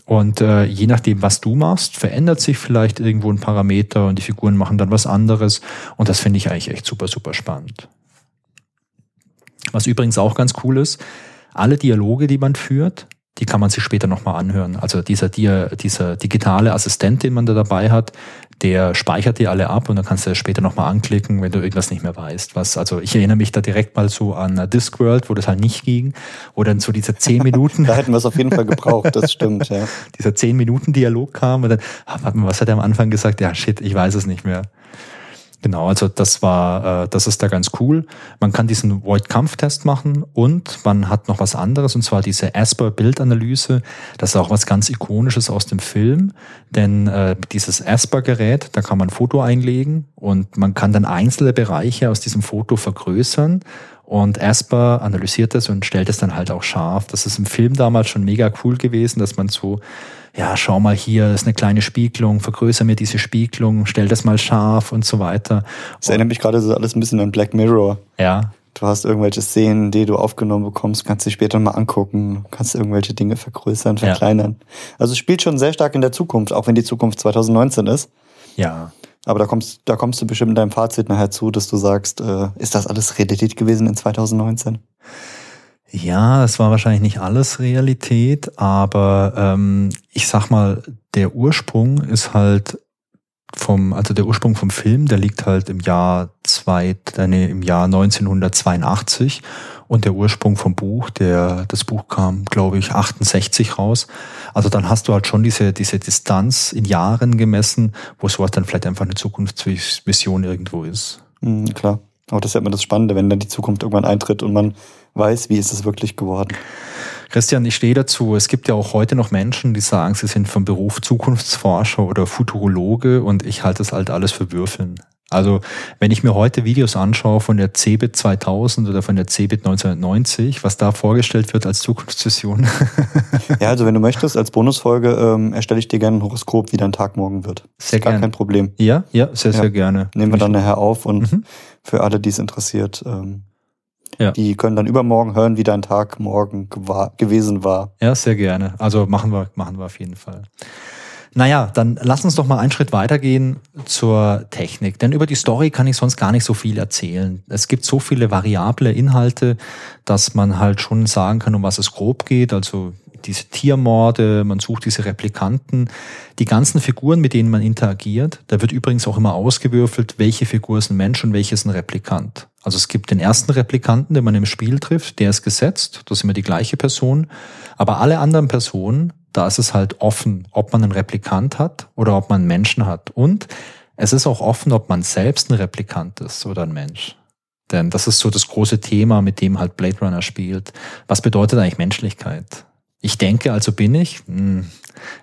Und äh, je nachdem, was du machst, verändert sich vielleicht irgendwo ein Parameter und die Figuren machen dann was anderes. Und das finde ich eigentlich echt super, super spannend. Was übrigens auch ganz cool ist, alle Dialoge, die man führt, die kann man sich später nochmal anhören. Also dieser, dieser digitale Assistent, den man da dabei hat, der speichert die alle ab und dann kannst du das später nochmal anklicken, wenn du irgendwas nicht mehr weißt. Was, also ich erinnere mich da direkt mal so an Discworld, wo das halt nicht ging, wo dann so diese zehn [LAUGHS] Minuten. da hätten wir es auf jeden Fall gebraucht, das stimmt, ja. [LAUGHS] dieser zehn Minuten Dialog kam und dann, ah, warte mal, was hat er am Anfang gesagt? Ja, shit, ich weiß es nicht mehr. Genau, also das war, äh, das ist da ganz cool. Man kann diesen Void-Kampftest machen und man hat noch was anderes und zwar diese Asper-Bildanalyse. Das ist auch was ganz Ikonisches aus dem Film, denn äh, dieses Asper-Gerät, da kann man ein Foto einlegen und man kann dann einzelne Bereiche aus diesem Foto vergrößern und Asper analysiert das und stellt es dann halt auch scharf. Das ist im Film damals schon mega cool gewesen, dass man so ja, schau mal hier, ist eine kleine Spiegelung, vergrößere mir diese Spiegelung, stell das mal scharf und so weiter. Das erinnert mich gerade so alles ein bisschen an Black Mirror. Ja. Du hast irgendwelche Szenen, die du aufgenommen bekommst, kannst du später mal angucken, kannst irgendwelche Dinge vergrößern, verkleinern. Ja. Also es spielt schon sehr stark in der Zukunft, auch wenn die Zukunft 2019 ist. Ja. Aber da kommst, da kommst du bestimmt in deinem Fazit nachher zu, dass du sagst, äh, ist das alles Realität gewesen in 2019? Ja, es war wahrscheinlich nicht alles Realität, aber ähm, ich sag mal, der Ursprung ist halt vom, also der Ursprung vom Film, der liegt halt im Jahr zwei, äh, nee, im Jahr 1982 und der Ursprung vom Buch, der, das Buch kam, glaube ich, 68 raus. Also dann hast du halt schon diese, diese Distanz in Jahren gemessen, wo sowas dann vielleicht einfach eine Zukunftsvision irgendwo ist. Mhm, klar. Aber das ist ja immer das Spannende, wenn dann die Zukunft irgendwann eintritt und man weiß, wie ist es wirklich geworden. Christian, ich stehe dazu. Es gibt ja auch heute noch Menschen, die sagen, sie sind vom Beruf Zukunftsforscher oder Futurologe und ich halte das halt alles für Würfeln. Also wenn ich mir heute Videos anschaue von der CeBIT 2000 oder von der CeBIT 1990, was da vorgestellt wird als Zukunftsvision. [LAUGHS] ja, also wenn du möchtest, als Bonusfolge ähm, erstelle ich dir gerne ein Horoskop, wie dein Tag morgen wird. Sehr gerne. Gar kein Problem. Ja, ja, sehr, ja. sehr gerne. Nehmen wir dann nachher auf und mhm. für alle, die es interessiert, ähm, ja. Die können dann übermorgen hören, wie dein Tag morgen gewesen war. Ja, sehr gerne. Also machen wir, machen wir auf jeden Fall. Naja, dann lass uns doch mal einen Schritt weitergehen zur Technik. Denn über die Story kann ich sonst gar nicht so viel erzählen. Es gibt so viele variable Inhalte, dass man halt schon sagen kann, um was es grob geht. Also diese Tiermorde, man sucht diese Replikanten, die ganzen Figuren, mit denen man interagiert. Da wird übrigens auch immer ausgewürfelt, welche Figur ist ein Mensch und welche ist ein Replikant. Also es gibt den ersten Replikanten, den man im Spiel trifft, der ist gesetzt, das ist immer die gleiche Person. Aber alle anderen Personen, da ist es halt offen, ob man einen Replikant hat oder ob man einen Menschen hat. Und es ist auch offen, ob man selbst ein Replikant ist oder ein Mensch. Denn das ist so das große Thema, mit dem halt Blade Runner spielt. Was bedeutet eigentlich Menschlichkeit? Ich denke, also bin ich. Hm,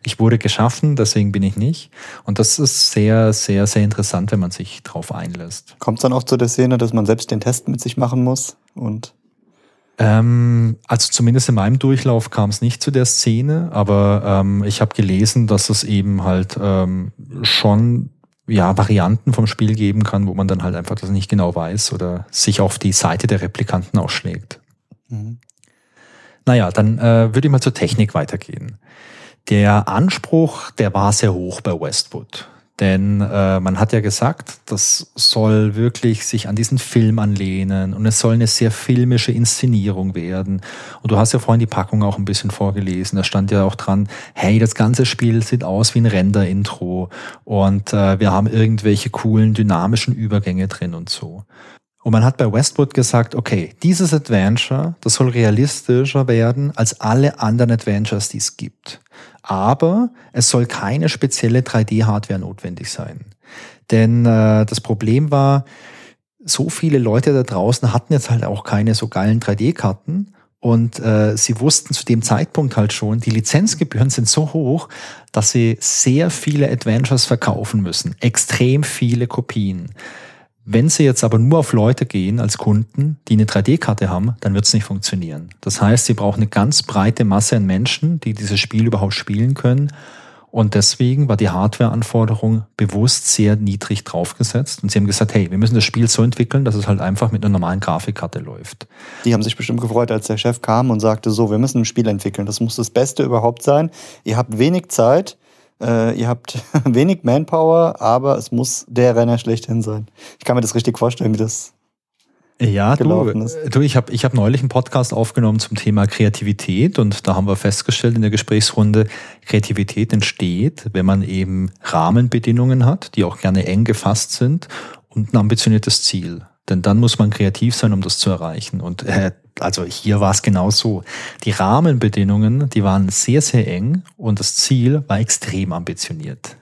ich wurde geschaffen, deswegen bin ich nicht. Und das ist sehr, sehr, sehr interessant, wenn man sich drauf einlässt. Kommt es dann auch zu der Szene, dass man selbst den Test mit sich machen muss? Und ähm, also zumindest in meinem Durchlauf kam es nicht zu der Szene, aber ähm, ich habe gelesen, dass es eben halt ähm, schon ja, Varianten vom Spiel geben kann, wo man dann halt einfach das nicht genau weiß oder sich auf die Seite der Replikanten ausschlägt. Mhm. Naja, dann äh, würde ich mal zur Technik weitergehen. Der Anspruch, der war sehr hoch bei Westwood. Denn äh, man hat ja gesagt, das soll wirklich sich an diesen Film anlehnen und es soll eine sehr filmische Inszenierung werden. Und du hast ja vorhin die Packung auch ein bisschen vorgelesen. Da stand ja auch dran, hey, das ganze Spiel sieht aus wie ein Render-Intro und äh, wir haben irgendwelche coolen dynamischen Übergänge drin und so. Und man hat bei Westwood gesagt, okay, dieses Adventure, das soll realistischer werden als alle anderen Adventures, die es gibt. Aber es soll keine spezielle 3D-Hardware notwendig sein. Denn äh, das Problem war, so viele Leute da draußen hatten jetzt halt auch keine so geilen 3D-Karten. Und äh, sie wussten zu dem Zeitpunkt halt schon, die Lizenzgebühren sind so hoch, dass sie sehr viele Adventures verkaufen müssen. Extrem viele Kopien. Wenn Sie jetzt aber nur auf Leute gehen als Kunden, die eine 3D-Karte haben, dann wird es nicht funktionieren. Das heißt, Sie brauchen eine ganz breite Masse an Menschen, die dieses Spiel überhaupt spielen können. Und deswegen war die Hardware-Anforderung bewusst sehr niedrig draufgesetzt. Und sie haben gesagt, hey, wir müssen das Spiel so entwickeln, dass es halt einfach mit einer normalen Grafikkarte läuft. Die haben sich bestimmt gefreut, als der Chef kam und sagte, so, wir müssen ein Spiel entwickeln. Das muss das Beste überhaupt sein. Ihr habt wenig Zeit äh, ihr habt [LAUGHS] wenig Manpower, aber es muss der Renner schlechthin sein. Ich kann mir das richtig vorstellen, wie das ja, du, du, ich habe ich hab neulich einen Podcast aufgenommen zum Thema Kreativität und da haben wir festgestellt in der Gesprächsrunde, Kreativität entsteht, wenn man eben Rahmenbedingungen hat, die auch gerne eng gefasst sind und ein ambitioniertes Ziel. Denn dann muss man kreativ sein, um das zu erreichen. Und äh, also hier war es genau so. Die Rahmenbedingungen, die waren sehr, sehr eng und das Ziel war extrem ambitioniert.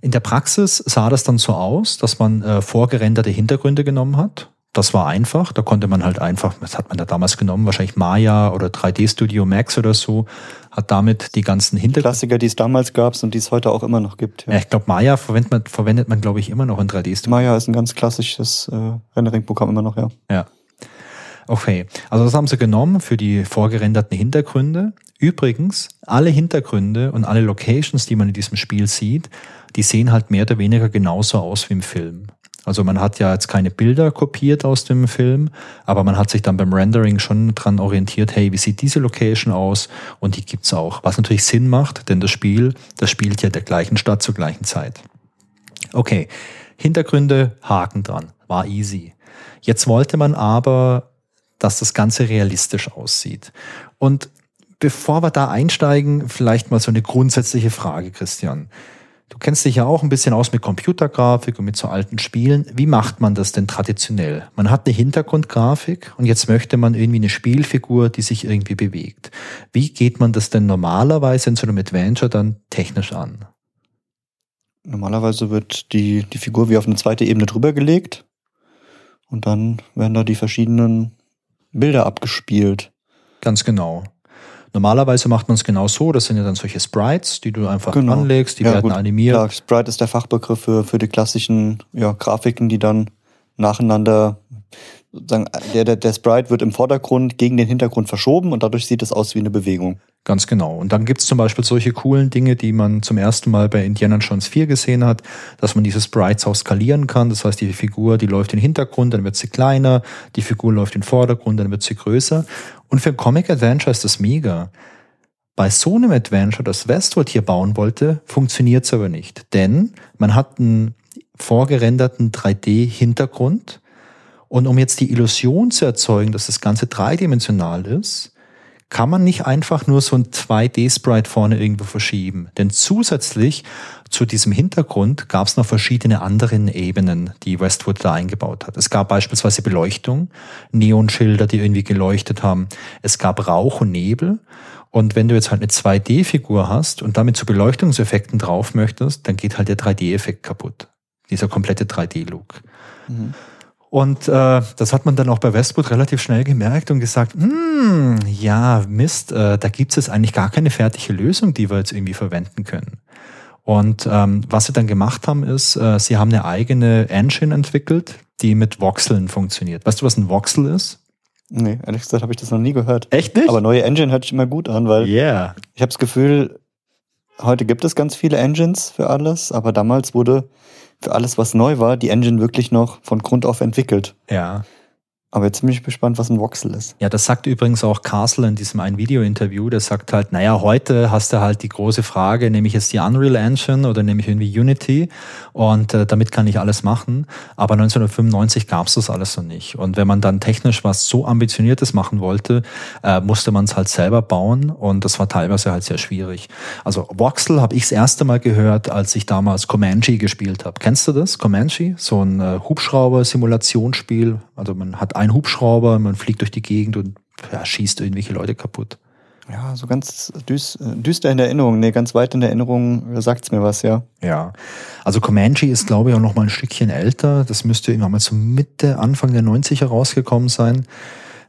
In der Praxis sah das dann so aus, dass man äh, vorgerenderte Hintergründe genommen hat. Das war einfach, da konnte man halt einfach, was hat man da damals genommen, wahrscheinlich Maya oder 3D Studio Max oder so, hat damit die ganzen Hintergründe. Klassiker, die es damals gab und die es heute auch immer noch gibt. Ja, ja ich glaube, Maya verwendet man, verwendet man glaube ich, immer noch in 3D Studio. Maya ist ein ganz klassisches äh, Rendering-Programm immer noch, ja. Ja. Okay, also das haben sie genommen für die vorgerenderten Hintergründe. Übrigens, alle Hintergründe und alle Locations, die man in diesem Spiel sieht, die sehen halt mehr oder weniger genauso aus wie im Film. Also man hat ja jetzt keine Bilder kopiert aus dem Film, aber man hat sich dann beim Rendering schon dran orientiert, hey, wie sieht diese Location aus? Und die gibt's auch. Was natürlich Sinn macht, denn das Spiel, das spielt ja der gleichen Stadt zur gleichen Zeit. Okay, Hintergründe, Haken dran, war easy. Jetzt wollte man aber dass das Ganze realistisch aussieht. Und bevor wir da einsteigen, vielleicht mal so eine grundsätzliche Frage, Christian. Du kennst dich ja auch ein bisschen aus mit Computergrafik und mit so alten Spielen. Wie macht man das denn traditionell? Man hat eine Hintergrundgrafik und jetzt möchte man irgendwie eine Spielfigur, die sich irgendwie bewegt. Wie geht man das denn normalerweise in so einem Adventure dann technisch an? Normalerweise wird die, die Figur wie auf eine zweite Ebene drüber gelegt und dann werden da die verschiedenen Bilder abgespielt. Ganz genau. Normalerweise macht man es genau so, das sind ja dann solche Sprites, die du einfach genau. anlegst, die ja, werden gut. animiert. Ja, Sprite ist der Fachbegriff für, für die klassischen ja, Grafiken, die dann nacheinander sozusagen, der, der, der Sprite wird im Vordergrund gegen den Hintergrund verschoben und dadurch sieht es aus wie eine Bewegung. Ganz genau. Und dann gibt es zum Beispiel solche coolen Dinge, die man zum ersten Mal bei Indiana Jones 4 gesehen hat, dass man diese Sprites auch skalieren kann. Das heißt, die Figur, die läuft in den Hintergrund, dann wird sie kleiner, die Figur läuft in den Vordergrund, dann wird sie größer. Und für Comic Adventure ist das mega. Bei so einem Adventure, das Westwood hier bauen wollte, funktioniert es aber nicht. Denn man hat einen vorgerenderten 3D-Hintergrund. Und um jetzt die Illusion zu erzeugen, dass das Ganze dreidimensional ist, kann man nicht einfach nur so ein 2D-Sprite vorne irgendwo verschieben. Denn zusätzlich zu diesem Hintergrund gab es noch verschiedene anderen Ebenen, die Westwood da eingebaut hat. Es gab beispielsweise Beleuchtung, Neonschilder, die irgendwie geleuchtet haben. Es gab Rauch und Nebel. Und wenn du jetzt halt eine 2D-Figur hast und damit zu Beleuchtungseffekten drauf möchtest, dann geht halt der 3D-Effekt kaputt. Dieser komplette 3D-Look. Mhm. Und äh, das hat man dann auch bei Westwood relativ schnell gemerkt und gesagt, hm, ja, Mist, äh, da gibt es jetzt eigentlich gar keine fertige Lösung, die wir jetzt irgendwie verwenden können. Und ähm, was sie dann gemacht haben, ist, äh, sie haben eine eigene Engine entwickelt, die mit Voxeln funktioniert. Weißt du, was ein Voxel ist? Nee, ehrlich gesagt habe ich das noch nie gehört. Echt nicht? Aber neue Engine hört sich immer gut an, weil yeah. ich habe das Gefühl, heute gibt es ganz viele Engines für alles, aber damals wurde für alles, was neu war, die Engine wirklich noch von Grund auf entwickelt. Ja. Aber jetzt bin ich gespannt, was ein Voxel ist. Ja, das sagt übrigens auch Castle in diesem einen Video-Interview. Der sagt halt, naja, heute hast du halt die große Frage, nehme ich jetzt die Unreal Engine oder nehme ich irgendwie Unity? Und äh, damit kann ich alles machen. Aber 1995 gab es das alles so nicht. Und wenn man dann technisch was so ambitioniertes machen wollte, äh, musste man es halt selber bauen. Und das war teilweise halt sehr schwierig. Also Voxel habe ich das erste Mal gehört, als ich damals Comanche gespielt habe. Kennst du das? Comanche? So ein äh, Hubschrauber-Simulationsspiel. Also man hat ein Hubschrauber, man fliegt durch die Gegend und ja, schießt irgendwelche Leute kaputt. Ja, so ganz düster in der Erinnerung, nee, ganz weit in der Erinnerung sagt es mir was, ja. Ja, also Comanche ist, glaube ich, auch noch mal ein Stückchen älter. Das müsste irgendwann mal so Mitte, Anfang der 90er rausgekommen sein.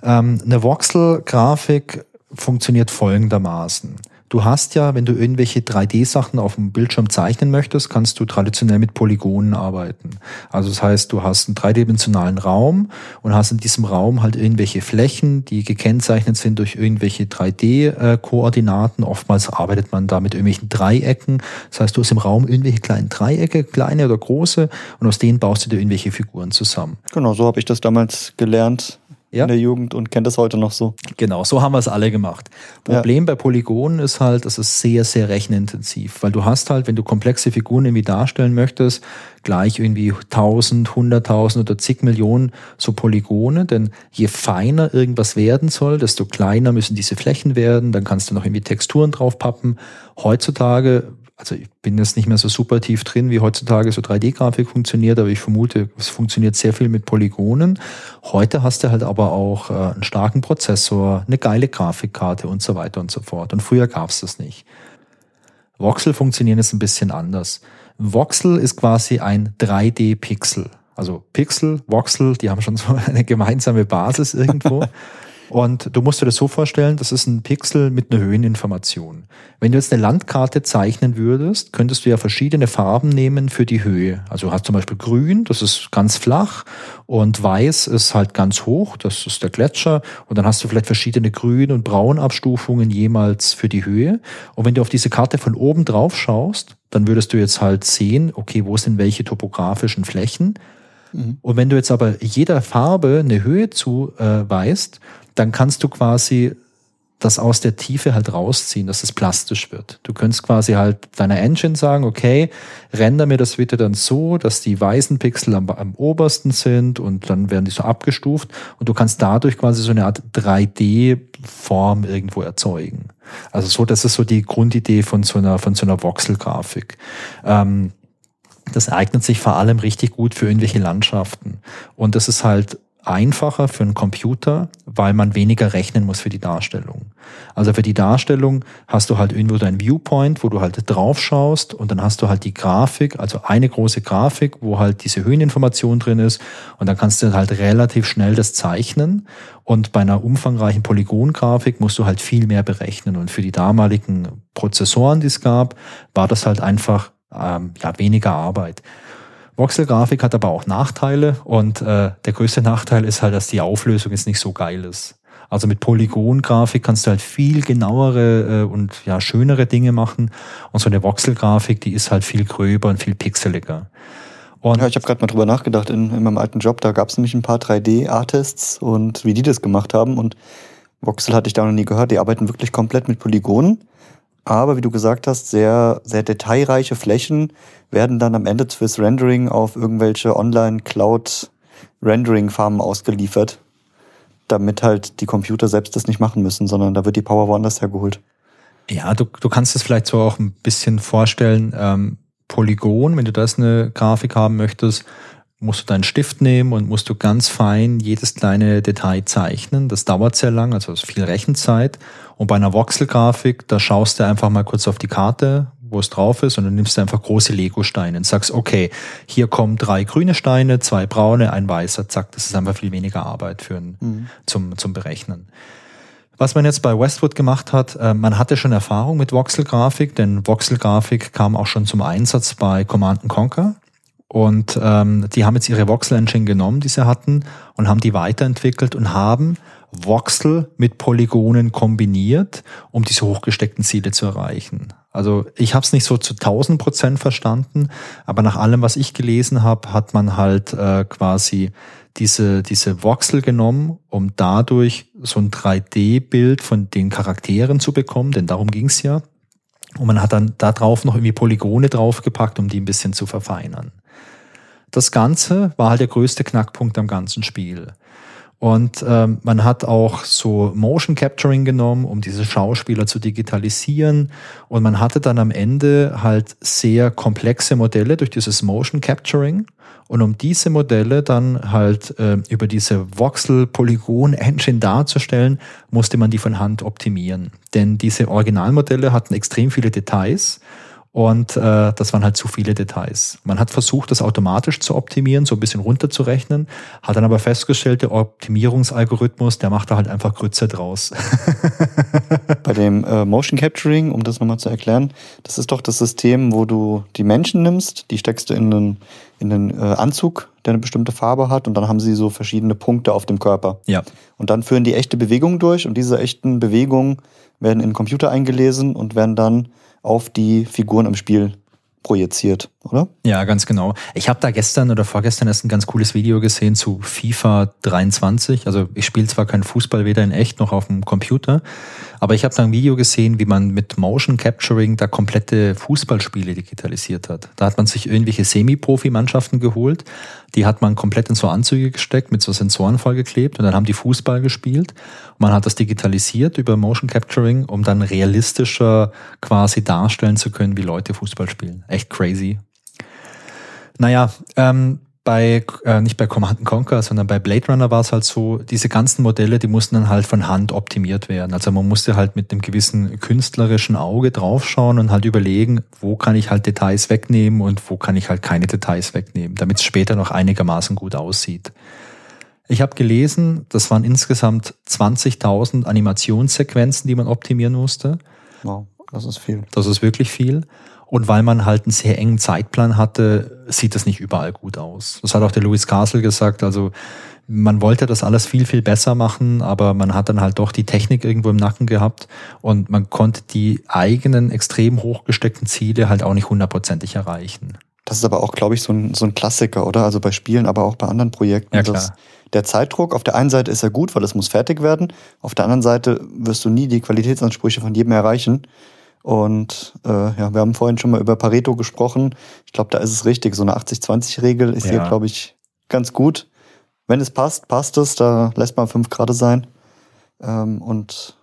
Ähm, eine Voxel-Grafik funktioniert folgendermaßen. Du hast ja, wenn du irgendwelche 3D-Sachen auf dem Bildschirm zeichnen möchtest, kannst du traditionell mit Polygonen arbeiten. Also das heißt, du hast einen dreidimensionalen Raum und hast in diesem Raum halt irgendwelche Flächen, die gekennzeichnet sind durch irgendwelche 3D-Koordinaten. Oftmals arbeitet man da mit irgendwelchen Dreiecken. Das heißt, du hast im Raum irgendwelche kleinen Dreiecke, kleine oder große, und aus denen baust du dir irgendwelche Figuren zusammen. Genau, so habe ich das damals gelernt ja? in der Jugend und kennt das heute noch so. Genau, so haben wir es alle gemacht. Problem ja. bei Polygonen ist halt, das ist sehr, sehr rechenintensiv, weil du hast halt, wenn du komplexe Figuren irgendwie darstellen möchtest, gleich irgendwie 1000, 100.000 oder zig Millionen so Polygone, denn je feiner irgendwas werden soll, desto kleiner müssen diese Flächen werden, dann kannst du noch irgendwie Texturen draufpappen. Heutzutage also ich bin jetzt nicht mehr so super tief drin, wie heutzutage so 3D-Grafik funktioniert, aber ich vermute, es funktioniert sehr viel mit Polygonen. Heute hast du halt aber auch äh, einen starken Prozessor, eine geile Grafikkarte und so weiter und so fort. Und früher gab es das nicht. Voxel funktionieren jetzt ein bisschen anders. Voxel ist quasi ein 3D-Pixel. Also Pixel, Voxel, die haben schon so [LAUGHS] eine gemeinsame Basis irgendwo. [LAUGHS] Und du musst dir das so vorstellen, das ist ein Pixel mit einer Höheninformation. Wenn du jetzt eine Landkarte zeichnen würdest, könntest du ja verschiedene Farben nehmen für die Höhe. Also du hast zum Beispiel grün, das ist ganz flach und weiß ist halt ganz hoch, das ist der Gletscher. Und dann hast du vielleicht verschiedene grün und braun Abstufungen jemals für die Höhe. Und wenn du auf diese Karte von oben drauf schaust, dann würdest du jetzt halt sehen, okay, wo sind welche topografischen Flächen. Mhm. Und wenn du jetzt aber jeder Farbe eine Höhe zuweist, dann kannst du quasi das aus der Tiefe halt rausziehen, dass es plastisch wird. Du könntest quasi halt deiner Engine sagen, okay, render mir das bitte dann so, dass die weißen Pixel am, am obersten sind und dann werden die so abgestuft und du kannst dadurch quasi so eine Art 3D-Form irgendwo erzeugen. Also so, das ist so die Grundidee von so einer, von so einer Voxel-Grafik. Ähm, das eignet sich vor allem richtig gut für irgendwelche Landschaften. Und das ist halt einfacher für einen Computer, weil man weniger rechnen muss für die Darstellung. Also für die Darstellung hast du halt irgendwo dein Viewpoint, wo du halt drauf schaust und dann hast du halt die Grafik, also eine große Grafik, wo halt diese Höheninformation drin ist und dann kannst du halt relativ schnell das zeichnen und bei einer umfangreichen Polygongrafik musst du halt viel mehr berechnen und für die damaligen Prozessoren, die es gab, war das halt einfach ähm, ja, weniger Arbeit. Voxel-Grafik hat aber auch Nachteile und äh, der größte Nachteil ist halt, dass die Auflösung jetzt nicht so geil ist. Also mit Polygon-Grafik kannst du halt viel genauere äh, und ja schönere Dinge machen und so eine Voxel-Grafik, die ist halt viel gröber und viel pixeliger. Und ja, ich habe gerade mal drüber nachgedacht in, in meinem alten Job, da gab es nämlich ein paar 3D-Artists und wie die das gemacht haben und Voxel hatte ich da noch nie gehört, die arbeiten wirklich komplett mit Polygonen aber wie du gesagt hast, sehr, sehr detailreiche Flächen werden dann am Ende fürs Rendering auf irgendwelche Online-Cloud-Rendering-Farmen ausgeliefert, damit halt die Computer selbst das nicht machen müssen, sondern da wird die Power woanders hergeholt. Ja, du, du kannst es vielleicht so auch ein bisschen vorstellen, ähm, Polygon, wenn du das eine Grafik haben möchtest, musst du deinen Stift nehmen und musst du ganz fein jedes kleine Detail zeichnen. Das dauert sehr lang, also viel Rechenzeit. Und bei einer Voxel-Grafik, da schaust du einfach mal kurz auf die Karte, wo es drauf ist, und dann nimmst du einfach große Lego-Steine und sagst, okay, hier kommen drei grüne Steine, zwei braune, ein weißer, zack, das ist einfach viel weniger Arbeit für ein, mhm. zum, zum Berechnen. Was man jetzt bei Westwood gemacht hat, äh, man hatte schon Erfahrung mit Voxel-Grafik, denn Voxel-Grafik kam auch schon zum Einsatz bei Command Conquer. Und ähm, die haben jetzt ihre Voxel Engine genommen, die sie hatten, und haben die weiterentwickelt und haben Voxel mit Polygonen kombiniert, um diese hochgesteckten Ziele zu erreichen. Also ich habe es nicht so zu 1000 Prozent verstanden, aber nach allem, was ich gelesen habe, hat man halt äh, quasi diese, diese Voxel genommen, um dadurch so ein 3D-Bild von den Charakteren zu bekommen, denn darum ging es ja. Und man hat dann da drauf noch irgendwie Polygone draufgepackt, um die ein bisschen zu verfeinern. Das Ganze war halt der größte Knackpunkt am ganzen Spiel. Und ähm, man hat auch so Motion Capturing genommen, um diese Schauspieler zu digitalisieren. Und man hatte dann am Ende halt sehr komplexe Modelle durch dieses Motion Capturing. Und um diese Modelle dann halt äh, über diese Voxel-Polygon-Engine darzustellen, musste man die von Hand optimieren. Denn diese Originalmodelle hatten extrem viele Details und äh, das waren halt zu viele Details. Man hat versucht, das automatisch zu optimieren, so ein bisschen runterzurechnen, hat dann aber festgestellt, der Optimierungsalgorithmus, der macht da halt einfach Grütze draus. [LAUGHS] Bei dem äh, Motion Capturing, um das nochmal zu erklären, das ist doch das System, wo du die Menschen nimmst, die steckst du in einen, in einen äh, Anzug, der eine bestimmte Farbe hat, und dann haben sie so verschiedene Punkte auf dem Körper. Ja. Und dann führen die echte Bewegungen durch und diese echten Bewegungen werden in den Computer eingelesen und werden dann auf die Figuren im Spiel projiziert, oder? Ja, ganz genau. Ich habe da gestern oder vorgestern erst ein ganz cooles Video gesehen zu FIFA 23. Also ich spiele zwar keinen Fußball weder in echt noch auf dem Computer, aber ich habe da ein Video gesehen, wie man mit Motion Capturing da komplette Fußballspiele digitalisiert hat. Da hat man sich irgendwelche Semi-Profi-Mannschaften geholt, die hat man komplett in so Anzüge gesteckt, mit so Sensoren vollgeklebt und dann haben die Fußball gespielt. Und man hat das digitalisiert über Motion Capturing, um dann realistischer quasi darstellen zu können, wie Leute Fußball spielen. Echt crazy. Naja, ähm, bei, äh, nicht bei Command Conquer, sondern bei Blade Runner war es halt so, diese ganzen Modelle, die mussten dann halt von Hand optimiert werden. Also man musste halt mit einem gewissen künstlerischen Auge draufschauen und halt überlegen, wo kann ich halt Details wegnehmen und wo kann ich halt keine Details wegnehmen, damit es später noch einigermaßen gut aussieht. Ich habe gelesen, das waren insgesamt 20.000 Animationssequenzen, die man optimieren musste. Wow, das ist viel. Das ist wirklich viel. Und weil man halt einen sehr engen Zeitplan hatte, sieht das nicht überall gut aus. Das hat auch der Louis Castle gesagt. Also man wollte das alles viel, viel besser machen, aber man hat dann halt doch die Technik irgendwo im Nacken gehabt und man konnte die eigenen extrem hochgesteckten Ziele halt auch nicht hundertprozentig erreichen. Das ist aber auch, glaube ich, so ein, so ein Klassiker, oder? Also bei Spielen, aber auch bei anderen Projekten. Ja, klar. Das, der Zeitdruck, auf der einen Seite ist er gut, weil es muss fertig werden. Auf der anderen Seite wirst du nie die Qualitätsansprüche von jedem erreichen. Und äh, ja, wir haben vorhin schon mal über Pareto gesprochen. Ich glaube, da ist es richtig. So eine 80-20-Regel ist Ja. hier, glaube ich, ganz gut. Wenn es passt, passt es. Da lässt man fünf Grad sein. Ähm, und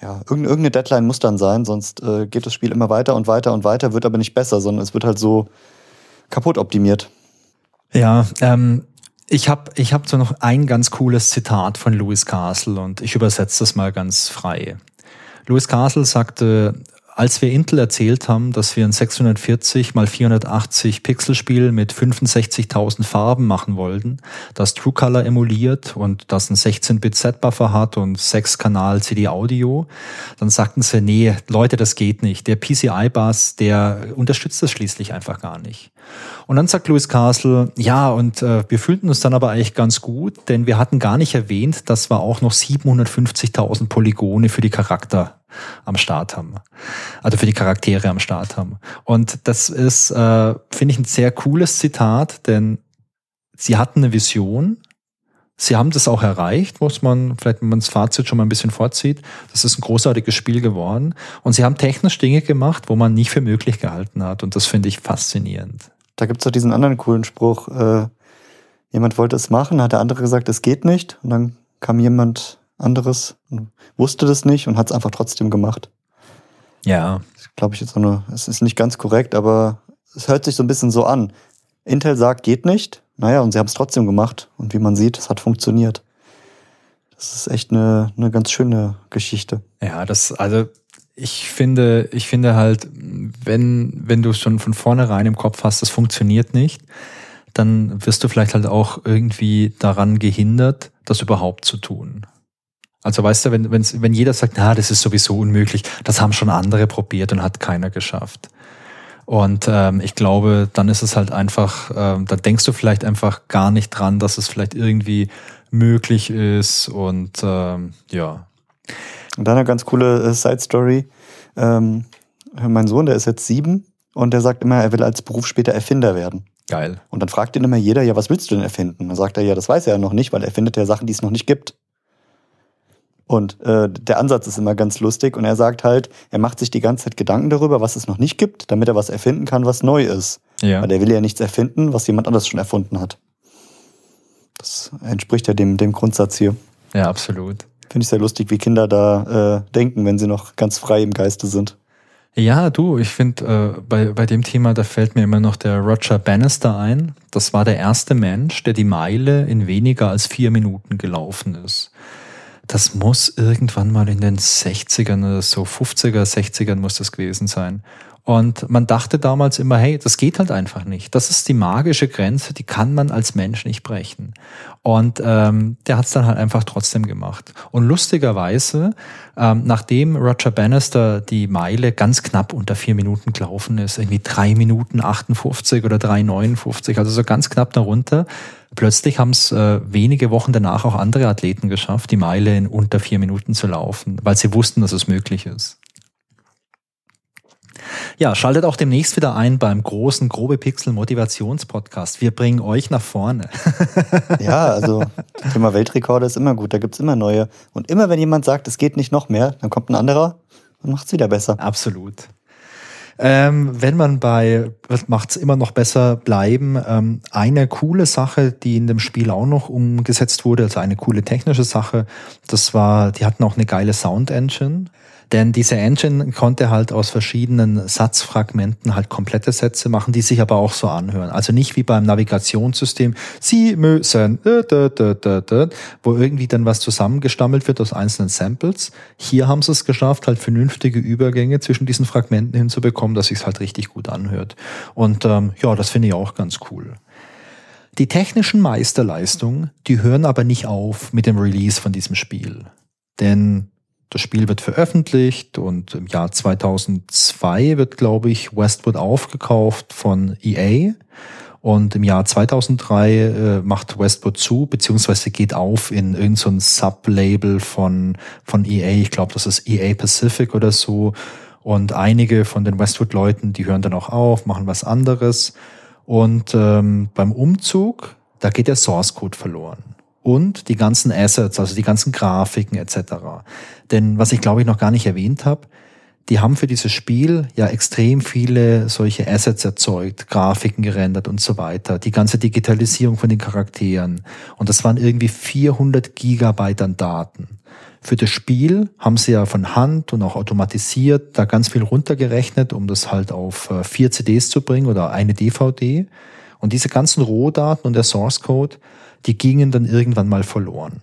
ja, irgendeine, irgendeine Deadline muss dann sein, sonst äh, geht das Spiel immer weiter und weiter und weiter, wird aber nicht besser, sondern es wird halt so kaputt optimiert. Ja, ähm, ich habe ich hab so noch ein ganz cooles Zitat von Louis Castle und ich übersetze das mal ganz frei. Louis Castle sagte, als wir Intel erzählt haben, dass wir ein 640 mal 480 Pixelspiel mit 65.000 Farben machen wollten, das True Color emuliert und das ein 16-Bit Set-Buffer hat und 6-Kanal CD-Audio, dann sagten sie, nee, Leute, das geht nicht. Der PCI-Bus, der unterstützt das schließlich einfach gar nicht. Und dann sagt Louis Castle, ja, und äh, wir fühlten uns dann aber eigentlich ganz gut, denn wir hatten gar nicht erwähnt, dass wir auch noch 750.000 Polygone für die Charakter am Start haben. Also für die Charaktere am Start haben. Und das ist, äh, finde ich, ein sehr cooles Zitat, denn sie hatten eine Vision. Sie haben das auch erreicht, muss man, vielleicht wenn man das Fazit schon mal ein bisschen vorzieht. Das ist ein großartiges Spiel geworden. Und sie haben technisch Dinge gemacht, wo man nicht für möglich gehalten hat. Und das finde ich faszinierend. Da gibt's doch diesen anderen coolen Spruch. Äh, jemand wollte es machen, hat der andere gesagt, es geht nicht. Und dann kam jemand anderes wusste das nicht und hat es einfach trotzdem gemacht. Ja, Glaube ich jetzt auch nur. Es ist nicht ganz korrekt, aber es hört sich so ein bisschen so an. Intel sagt, geht nicht. Naja, und sie haben es trotzdem gemacht. Und wie man sieht, es hat funktioniert. Das ist echt eine, eine ganz schöne Geschichte. Ja, das, also ich finde, ich finde halt, wenn, wenn du schon von vornherein im Kopf hast, das funktioniert nicht, dann wirst du vielleicht halt auch irgendwie daran gehindert, das überhaupt zu tun. Also weißt du, wenn, wenn jeder sagt, na, das ist sowieso unmöglich, das haben schon andere probiert und hat keiner geschafft. Und ähm, ich glaube, dann ist es halt einfach, ähm, da denkst du vielleicht einfach gar nicht dran, dass es vielleicht irgendwie möglich ist und ähm, ja. Und dann eine ganz coole äh, Side Story. Ähm, mein Sohn, der ist jetzt sieben und der sagt immer, er will als Beruf später Erfinder werden. Geil. Und dann fragt ihn immer jeder, ja, was willst du denn erfinden? Dann sagt er, ja, das weiß er ja noch nicht, weil er findet ja Sachen, die es noch nicht gibt. Und äh, der Ansatz ist immer ganz lustig und er sagt halt, er macht sich die ganze Zeit Gedanken darüber, was es noch nicht gibt, damit er was erfinden kann, was neu ist. Ja. Weil er will ja nichts erfinden, was jemand anders schon erfunden hat. Das entspricht ja dem, dem Grundsatz hier. Ja, absolut. Finde ich sehr lustig, wie Kinder da äh, denken, wenn sie noch ganz frei im Geiste sind. Ja, du, ich finde, äh, bei, bei dem Thema, da fällt mir immer noch der Roger Bannister ein. Das war der erste Mensch, der die Meile in weniger als vier Minuten gelaufen ist. Das muss irgendwann mal in den 60ern oder so, 50er, 60ern muss das gewesen sein. Und man dachte damals immer, hey, das geht halt einfach nicht. Das ist die magische Grenze, die kann man als Mensch nicht brechen. Und ähm, der hat es dann halt einfach trotzdem gemacht. Und lustigerweise, ähm, nachdem Roger Bannister die Meile ganz knapp unter vier Minuten gelaufen ist, irgendwie drei Minuten 58 oder 3,59, also so ganz knapp darunter, plötzlich haben es äh, wenige Wochen danach auch andere Athleten geschafft, die Meile in unter vier Minuten zu laufen, weil sie wussten, dass es möglich ist. Ja, schaltet auch demnächst wieder ein beim großen Grobe Pixel Motivationspodcast. Wir bringen euch nach vorne. [LAUGHS] ja, also das Thema Weltrekorde ist immer gut. Da gibt's immer neue. Und immer wenn jemand sagt, es geht nicht noch mehr, dann kommt ein anderer und macht's wieder besser. Absolut. Ähm, wenn man bei, macht's immer noch besser bleiben, ähm, eine coole Sache, die in dem Spiel auch noch umgesetzt wurde, also eine coole technische Sache, das war, die hatten auch eine geile Sound Engine. Denn diese Engine konnte halt aus verschiedenen Satzfragmenten halt komplette Sätze machen, die sich aber auch so anhören. Also nicht wie beim Navigationssystem, Sie müssen, wo irgendwie dann was zusammengestammelt wird aus einzelnen Samples. Hier haben sie es geschafft, halt vernünftige Übergänge zwischen diesen Fragmenten hinzubekommen, dass sich halt richtig gut anhört. Und ähm, ja, das finde ich auch ganz cool. Die technischen Meisterleistungen, die hören aber nicht auf mit dem Release von diesem Spiel. Denn das Spiel wird veröffentlicht und im Jahr 2002 wird, glaube ich, Westwood aufgekauft von EA. Und im Jahr 2003 äh, macht Westwood zu, beziehungsweise geht auf in irgendein so Sublabel von, von EA. Ich glaube, das ist EA Pacific oder so. Und einige von den Westwood-Leuten, die hören dann auch auf, machen was anderes. Und ähm, beim Umzug, da geht der Source Code verloren und die ganzen Assets, also die ganzen Grafiken etc. Denn was ich glaube ich noch gar nicht erwähnt habe, die haben für dieses Spiel ja extrem viele solche Assets erzeugt, Grafiken gerendert und so weiter, die ganze Digitalisierung von den Charakteren. Und das waren irgendwie 400 Gigabyte an Daten. Für das Spiel haben sie ja von Hand und auch automatisiert da ganz viel runtergerechnet, um das halt auf äh, vier CDs zu bringen oder eine DVD. Und diese ganzen Rohdaten und der Source Code, die gingen dann irgendwann mal verloren.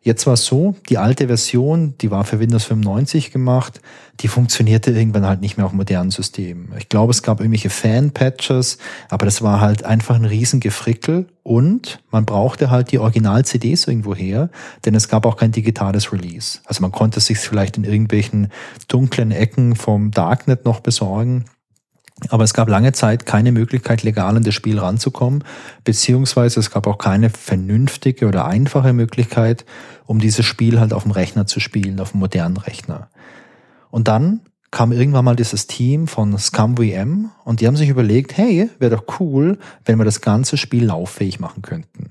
Jetzt war es so, die alte Version, die war für Windows 95 gemacht, die funktionierte irgendwann halt nicht mehr auf modernen Systemen. Ich glaube, es gab irgendwelche Fan-Patches, aber das war halt einfach ein Riesengefrickel und man brauchte halt die Original-CDs irgendwo her, denn es gab auch kein digitales Release. Also man konnte sich vielleicht in irgendwelchen dunklen Ecken vom Darknet noch besorgen, aber es gab lange Zeit keine Möglichkeit, legal an das Spiel ranzukommen, beziehungsweise es gab auch keine vernünftige oder einfache Möglichkeit, um dieses Spiel halt auf dem Rechner zu spielen, auf dem modernen Rechner. Und dann kam irgendwann mal dieses Team von ScumVM und die haben sich überlegt, hey, wäre doch cool, wenn wir das ganze Spiel lauffähig machen könnten.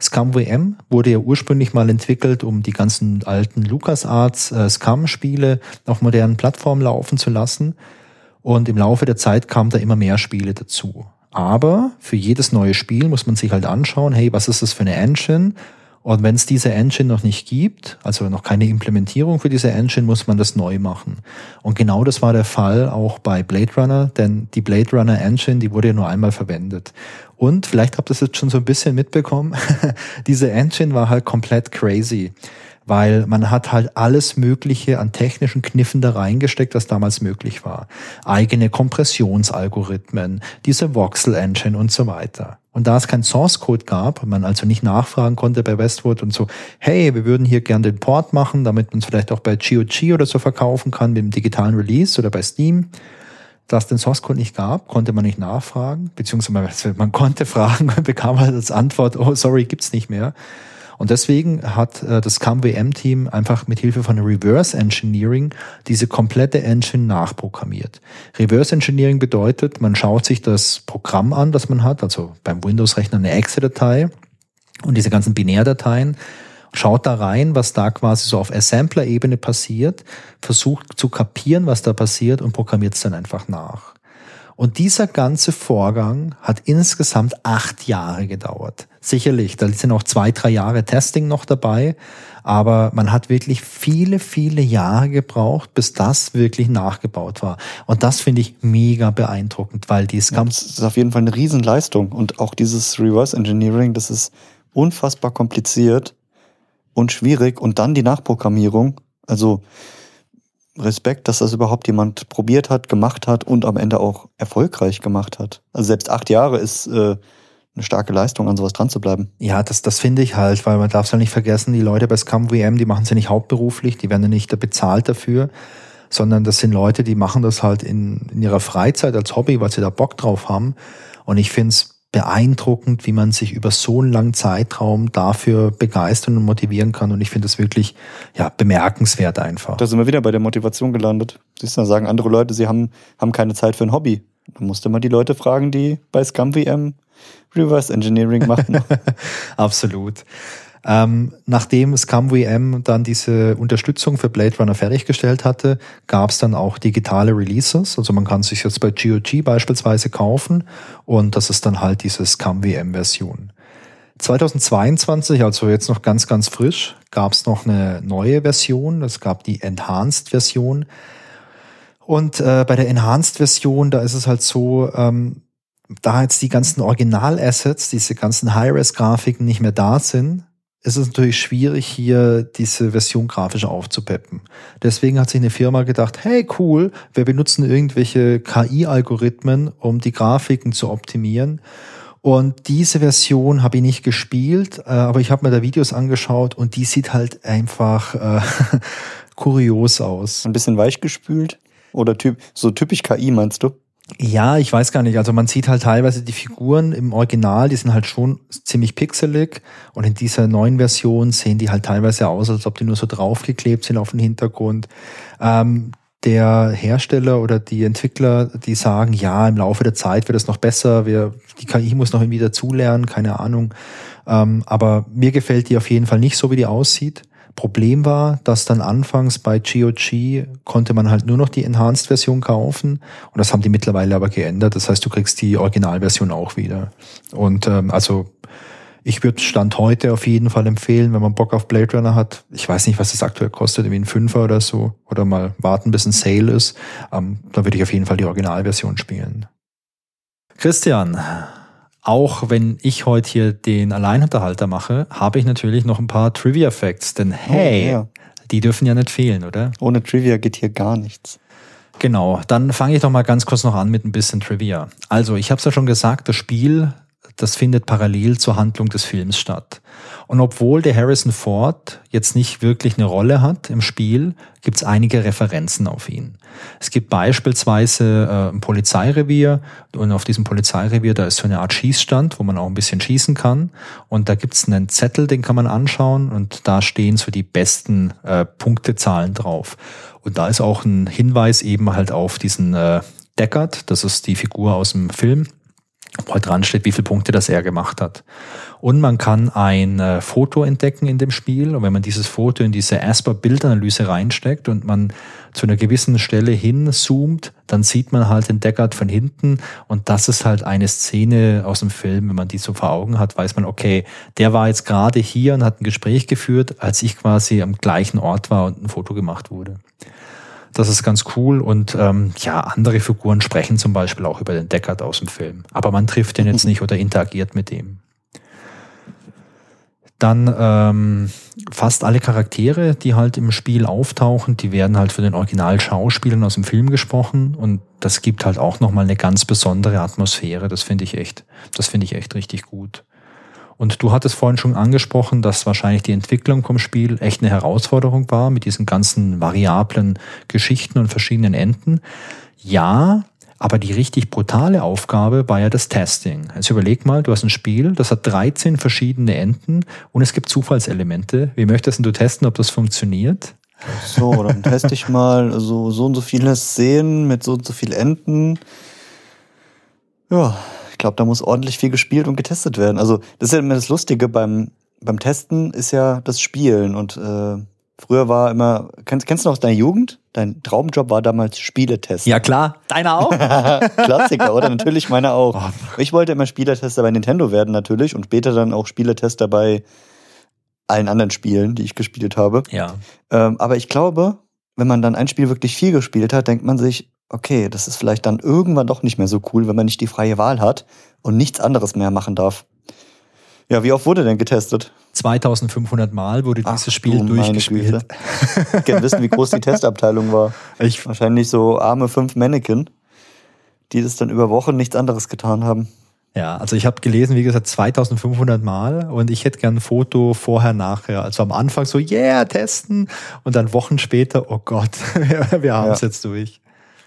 ScumVM wurde ja ursprünglich mal entwickelt, um die ganzen alten LucasArts äh, Scum-Spiele auf modernen Plattformen laufen zu lassen. Und im Laufe der Zeit kamen da immer mehr Spiele dazu. Aber für jedes neue Spiel muss man sich halt anschauen, hey, was ist das für eine Engine? Und wenn es diese Engine noch nicht gibt, also noch keine Implementierung für diese Engine, muss man das neu machen. Und genau das war der Fall auch bei Blade Runner, denn die Blade Runner Engine, die wurde ja nur einmal verwendet. Und vielleicht habt ihr das jetzt schon so ein bisschen mitbekommen, [LAUGHS] diese Engine war halt komplett crazy weil man hat halt alles Mögliche an technischen Kniffen da reingesteckt, was damals möglich war. Eigene Kompressionsalgorithmen, diese Voxel Engine und so weiter. Und da es kein Source Code gab, man also nicht nachfragen konnte bei Westwood und so, hey, wir würden hier gern den Port machen, damit man es vielleicht auch bei GOG oder so verkaufen kann mit dem digitalen Release oder bei Steam, da es den Source Code nicht gab, konnte man nicht nachfragen, beziehungsweise man konnte fragen bekam halt als Antwort, oh sorry, gibt's nicht mehr. Und deswegen hat äh, das CAM-WM-Team einfach mit Hilfe von Reverse Engineering diese komplette Engine nachprogrammiert. Reverse Engineering bedeutet, man schaut sich das Programm an, das man hat, also beim Windows-Rechner eine Exe-Datei und diese ganzen Binärdateien schaut da rein, was da quasi so auf Assembler-Ebene passiert, versucht zu kapieren, was da passiert und programmiert es dann einfach nach. Und dieser ganze Vorgang hat insgesamt acht Jahre gedauert. Sicherlich, da sind auch zwei, drei Jahre Testing noch dabei, aber man hat wirklich viele, viele Jahre gebraucht, bis das wirklich nachgebaut war. Und das finde ich mega beeindruckend, weil die Scum... Ja, das ist auf jeden Fall eine Riesenleistung. Und auch dieses Reverse Engineering, das ist unfassbar kompliziert und schwierig. Und dann die Nachprogrammierung. Also Respekt, dass das überhaupt jemand probiert hat, gemacht hat und am Ende auch erfolgreich gemacht hat. Also selbst acht Jahre ist äh, eine starke Leistung, an sowas dran zu bleiben. Ja, das, das finde ich halt, weil man darf es ja nicht vergessen, die Leute bei Scum WM, die machen es ja nicht hauptberuflich, die werden ja nicht bezahlt dafür, sondern das sind Leute, die machen das halt in, in ihrer Freizeit als Hobby, weil sie da Bock drauf haben. Und ich finde es beeindruckend, wie man sich über so einen langen Zeitraum dafür begeistern und motivieren kann. Und ich finde das wirklich ja, bemerkenswert einfach. Da sind wir wieder bei der Motivation gelandet. Siehst du, sagen andere Leute, sie haben, haben keine Zeit für ein Hobby. Da musste man die Leute fragen, die bei Scum VM Reverse Engineering machen. [LAUGHS] Absolut. Ähm, nachdem ScumVM dann diese Unterstützung für Blade Runner fertiggestellt hatte, gab es dann auch digitale Releases. Also man kann sich jetzt bei GOG beispielsweise kaufen und das ist dann halt diese ScumVM-Version. 2022, also jetzt noch ganz, ganz frisch, gab es noch eine neue Version. Es gab die Enhanced-Version. Und äh, bei der Enhanced-Version, da ist es halt so, ähm, da jetzt die ganzen Original-Assets, diese ganzen High-Res-Grafiken nicht mehr da sind, ist es natürlich schwierig, hier diese Version grafisch aufzupeppen. Deswegen hat sich eine Firma gedacht, hey cool, wir benutzen irgendwelche KI-Algorithmen, um die Grafiken zu optimieren. Und diese Version habe ich nicht gespielt, äh, aber ich habe mir da Videos angeschaut und die sieht halt einfach äh, [LAUGHS] kurios aus. Ein bisschen weichgespült? Oder typ, so typisch KI meinst du? Ja, ich weiß gar nicht. Also man sieht halt teilweise die Figuren im Original, die sind halt schon ziemlich pixelig und in dieser neuen Version sehen die halt teilweise aus, als ob die nur so draufgeklebt sind auf den Hintergrund. Ähm, der Hersteller oder die Entwickler, die sagen, ja, im Laufe der Zeit wird es noch besser, wir, die KI muss noch irgendwie dazulernen, keine Ahnung. Ähm, aber mir gefällt die auf jeden Fall nicht so, wie die aussieht. Problem war, dass dann anfangs bei GOG konnte man halt nur noch die Enhanced-Version kaufen und das haben die mittlerweile aber geändert. Das heißt, du kriegst die Originalversion auch wieder. Und ähm, also ich würde Stand heute auf jeden Fall empfehlen, wenn man Bock auf Blade Runner hat. Ich weiß nicht, was das aktuell kostet, irgendwie ein Fünfer oder so. Oder mal warten, bis ein Sale ist. Ähm, da würde ich auf jeden Fall die Originalversion spielen. Christian, auch wenn ich heute hier den Alleinunterhalter mache, habe ich natürlich noch ein paar Trivia-Facts. Denn oh, hey, oh, ja. die dürfen ja nicht fehlen, oder? Ohne Trivia geht hier gar nichts. Genau, dann fange ich doch mal ganz kurz noch an mit ein bisschen Trivia. Also, ich habe es ja schon gesagt, das Spiel, das findet parallel zur Handlung des Films statt. Und obwohl der Harrison Ford jetzt nicht wirklich eine Rolle hat im Spiel, gibt es einige Referenzen auf ihn. Es gibt beispielsweise äh, ein Polizeirevier und auf diesem Polizeirevier, da ist so eine Art Schießstand, wo man auch ein bisschen schießen kann. Und da gibt es einen Zettel, den kann man anschauen und da stehen so die besten äh, Punktezahlen drauf. Und da ist auch ein Hinweis eben halt auf diesen äh, Deckard, das ist die Figur aus dem Film, wo halt dran steht, wie viele Punkte das er gemacht hat. Und man kann ein äh, Foto entdecken in dem Spiel. Und wenn man dieses Foto in diese Asper-Bildanalyse reinsteckt und man zu einer gewissen Stelle hinzoomt, dann sieht man halt den Deckard von hinten. Und das ist halt eine Szene aus dem Film. Wenn man die so vor Augen hat, weiß man, okay, der war jetzt gerade hier und hat ein Gespräch geführt, als ich quasi am gleichen Ort war und ein Foto gemacht wurde. Das ist ganz cool. Und ähm, ja, andere Figuren sprechen zum Beispiel auch über den Deckard aus dem Film. Aber man trifft den jetzt nicht oder interagiert mit dem. Dann ähm, fast alle Charaktere, die halt im Spiel auftauchen, die werden halt für den Originalschauspielern aus dem Film gesprochen und das gibt halt auch nochmal eine ganz besondere Atmosphäre. Das finde ich echt, das finde ich echt richtig gut. Und du hattest vorhin schon angesprochen, dass wahrscheinlich die Entwicklung vom Spiel echt eine Herausforderung war mit diesen ganzen variablen Geschichten und verschiedenen Enden. Ja, Aber die richtig brutale Aufgabe war ja das Testing. Also überleg mal, du hast ein Spiel, das hat 13 verschiedene Enden und es gibt Zufallselemente. Wie möchtest du testen, ob das funktioniert? So, dann teste ich mal so, so und so viele Szenen mit so und so vielen Enden. Ja, ich glaube, da muss ordentlich viel gespielt und getestet werden. Also, das ist ja immer das Lustige beim, beim Testen, ist ja das Spielen und äh, Früher war immer, kennst, kennst du noch aus deiner Jugend? Dein Traumjob war damals Spieletester. Ja klar, deiner auch? [LAUGHS] Klassiker, oder? Natürlich meiner auch. Oh. Ich wollte immer Spieletester bei Nintendo werden natürlich und später dann auch Spieletester bei allen anderen Spielen, die ich gespielt habe. Ja. Ähm, aber ich glaube, wenn man dann ein Spiel wirklich viel gespielt hat, denkt man sich, okay, das ist vielleicht dann irgendwann doch nicht mehr so cool, wenn man nicht die freie Wahl hat und nichts anderes mehr machen darf. Ja, wie oft wurde denn getestet? 2500 Mal wurde Ach, dieses Spiel durchgespielt. Ich gerne wissen, wie groß die [LAUGHS] Testabteilung war. Ich Wahrscheinlich so arme fünf Mannequin, die das dann über Wochen nichts anderes getan haben. Ja, also ich habe gelesen, wie gesagt, 2500 Mal und ich hätte gern ein Foto vorher, nachher. Also am Anfang so, yeah, testen und dann Wochen später, oh Gott, [LAUGHS] wir haben es ja. jetzt durch.